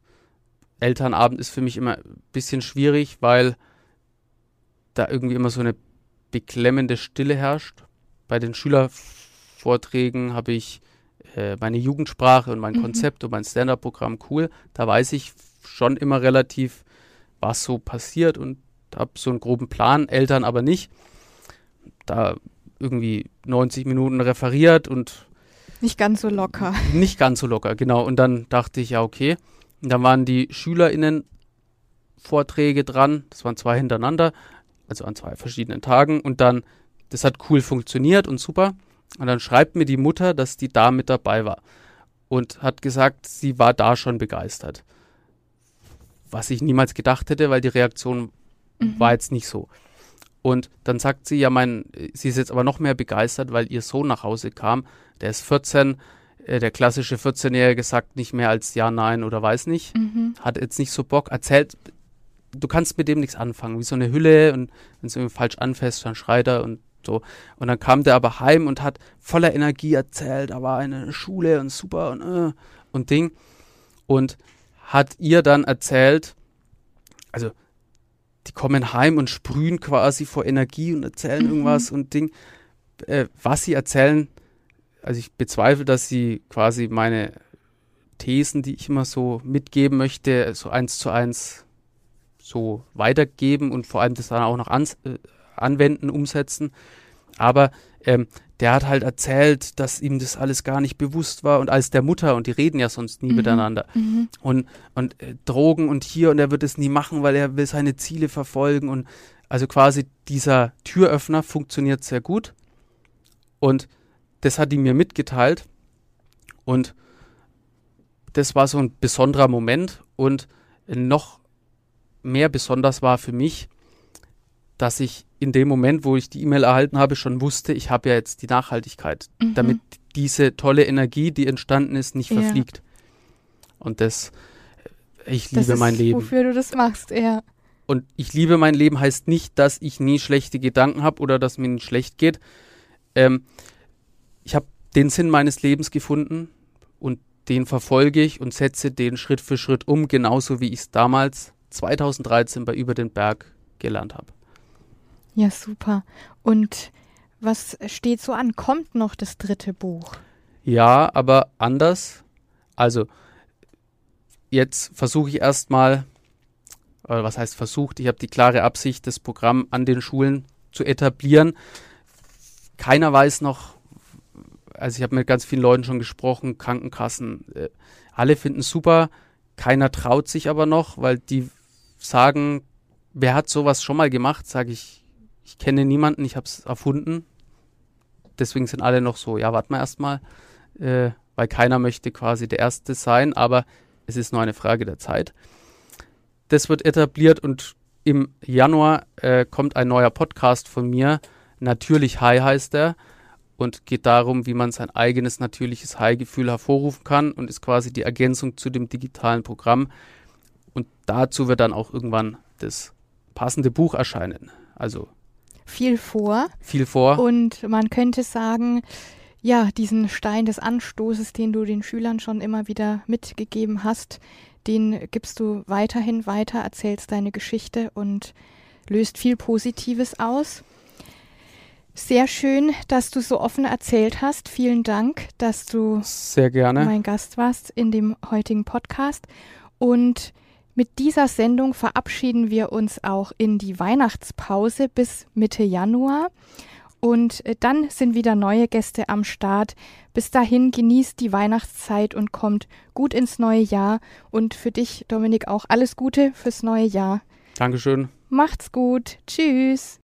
Elternabend ist für mich immer ein bisschen schwierig, weil da irgendwie immer so eine beklemmende Stille herrscht. Bei den Schülervorträgen habe ich äh, meine Jugendsprache und mein mhm. Konzept und mein Stand-up-Programm cool. Da weiß ich schon immer relativ, was so passiert und habe so einen groben Plan, Eltern aber nicht. Da irgendwie 90 Minuten referiert und nicht ganz so locker. Nicht ganz so locker, genau. Und dann dachte ich, ja, okay. Und dann waren die SchülerInnen Vorträge dran. Das waren zwei hintereinander, also an zwei verschiedenen Tagen. Und dann, das hat cool funktioniert und super. Und dann schreibt mir die Mutter, dass die da mit dabei war. Und hat gesagt, sie war da schon begeistert. Was ich niemals gedacht hätte, weil die Reaktion mhm. war jetzt nicht so. Und dann sagt sie, ja, mein, sie ist jetzt aber noch mehr begeistert, weil ihr Sohn nach Hause kam. Der ist 14. Äh, der klassische 14-Jährige sagt nicht mehr als ja, nein oder weiß nicht. Mhm. Hat jetzt nicht so Bock. Erzählt, du kannst mit dem nichts anfangen. Wie so eine Hülle und wenn es irgendwie falsch anfasst, dann schreit er und so. Und dann kam der aber heim und hat voller Energie erzählt, da war eine Schule und super und, äh, und Ding. Und hat ihr dann erzählt, also die kommen heim und sprühen quasi vor Energie und erzählen mhm. irgendwas und Ding. Äh, was sie erzählen, also ich bezweifle, dass sie quasi meine Thesen, die ich immer so mitgeben möchte, so eins zu eins so weitergeben und vor allem das dann auch noch an, äh, anwenden, umsetzen. Aber ähm, der hat halt erzählt, dass ihm das alles gar nicht bewusst war und als der Mutter und die reden ja sonst nie mhm. miteinander mhm. und und äh, Drogen und hier und er wird es nie machen, weil er will seine Ziele verfolgen und also quasi dieser Türöffner funktioniert sehr gut und das hat die mir mitgeteilt und das war so ein besonderer Moment und noch mehr besonders war für mich, dass ich in dem Moment, wo ich die E-Mail erhalten habe, schon wusste, ich habe ja jetzt die Nachhaltigkeit, mhm. damit diese tolle Energie, die entstanden ist, nicht ja. verfliegt. Und das, ich liebe das mein ist, Leben. Wofür du das machst, ja. Und ich liebe mein Leben heißt nicht, dass ich nie schlechte Gedanken habe oder dass mir nicht schlecht geht. Ähm, ich habe den Sinn meines Lebens gefunden und den verfolge ich und setze den Schritt für Schritt um, genauso wie ich es damals 2013 bei Über den Berg gelernt habe. Ja, super. Und was steht so an? Kommt noch das dritte Buch? Ja, aber anders. Also, jetzt versuche ich erstmal, oder was heißt versucht, ich habe die klare Absicht, das Programm an den Schulen zu etablieren. Keiner weiß noch, also ich habe mit ganz vielen Leuten schon gesprochen, Krankenkassen, äh, alle finden super, keiner traut sich aber noch, weil die sagen, wer hat sowas schon mal gemacht, sage ich, ich kenne niemanden, ich habe es erfunden. Deswegen sind alle noch so, ja, warten wir erstmal, äh, weil keiner möchte quasi der Erste sein, aber es ist nur eine Frage der Zeit. Das wird etabliert und im Januar äh, kommt ein neuer Podcast von mir. Natürlich High heißt er und geht darum, wie man sein eigenes natürliches High-Gefühl hervorrufen kann und ist quasi die Ergänzung zu dem digitalen Programm. Und dazu wird dann auch irgendwann das passende Buch erscheinen. Also viel vor. Viel vor. Und man könnte sagen, ja, diesen Stein des Anstoßes, den du den Schülern schon immer wieder mitgegeben hast, den gibst du weiterhin weiter, erzählst deine Geschichte und löst viel Positives aus. Sehr schön, dass du so offen erzählt hast. Vielen Dank, dass du sehr gerne mein Gast warst in dem heutigen Podcast. Und mit dieser Sendung verabschieden wir uns auch in die Weihnachtspause bis Mitte Januar. Und äh, dann sind wieder neue Gäste am Start. Bis dahin genießt die Weihnachtszeit und kommt gut ins neue Jahr. Und für dich, Dominik, auch alles Gute fürs neue Jahr. Dankeschön. Macht's gut. Tschüss.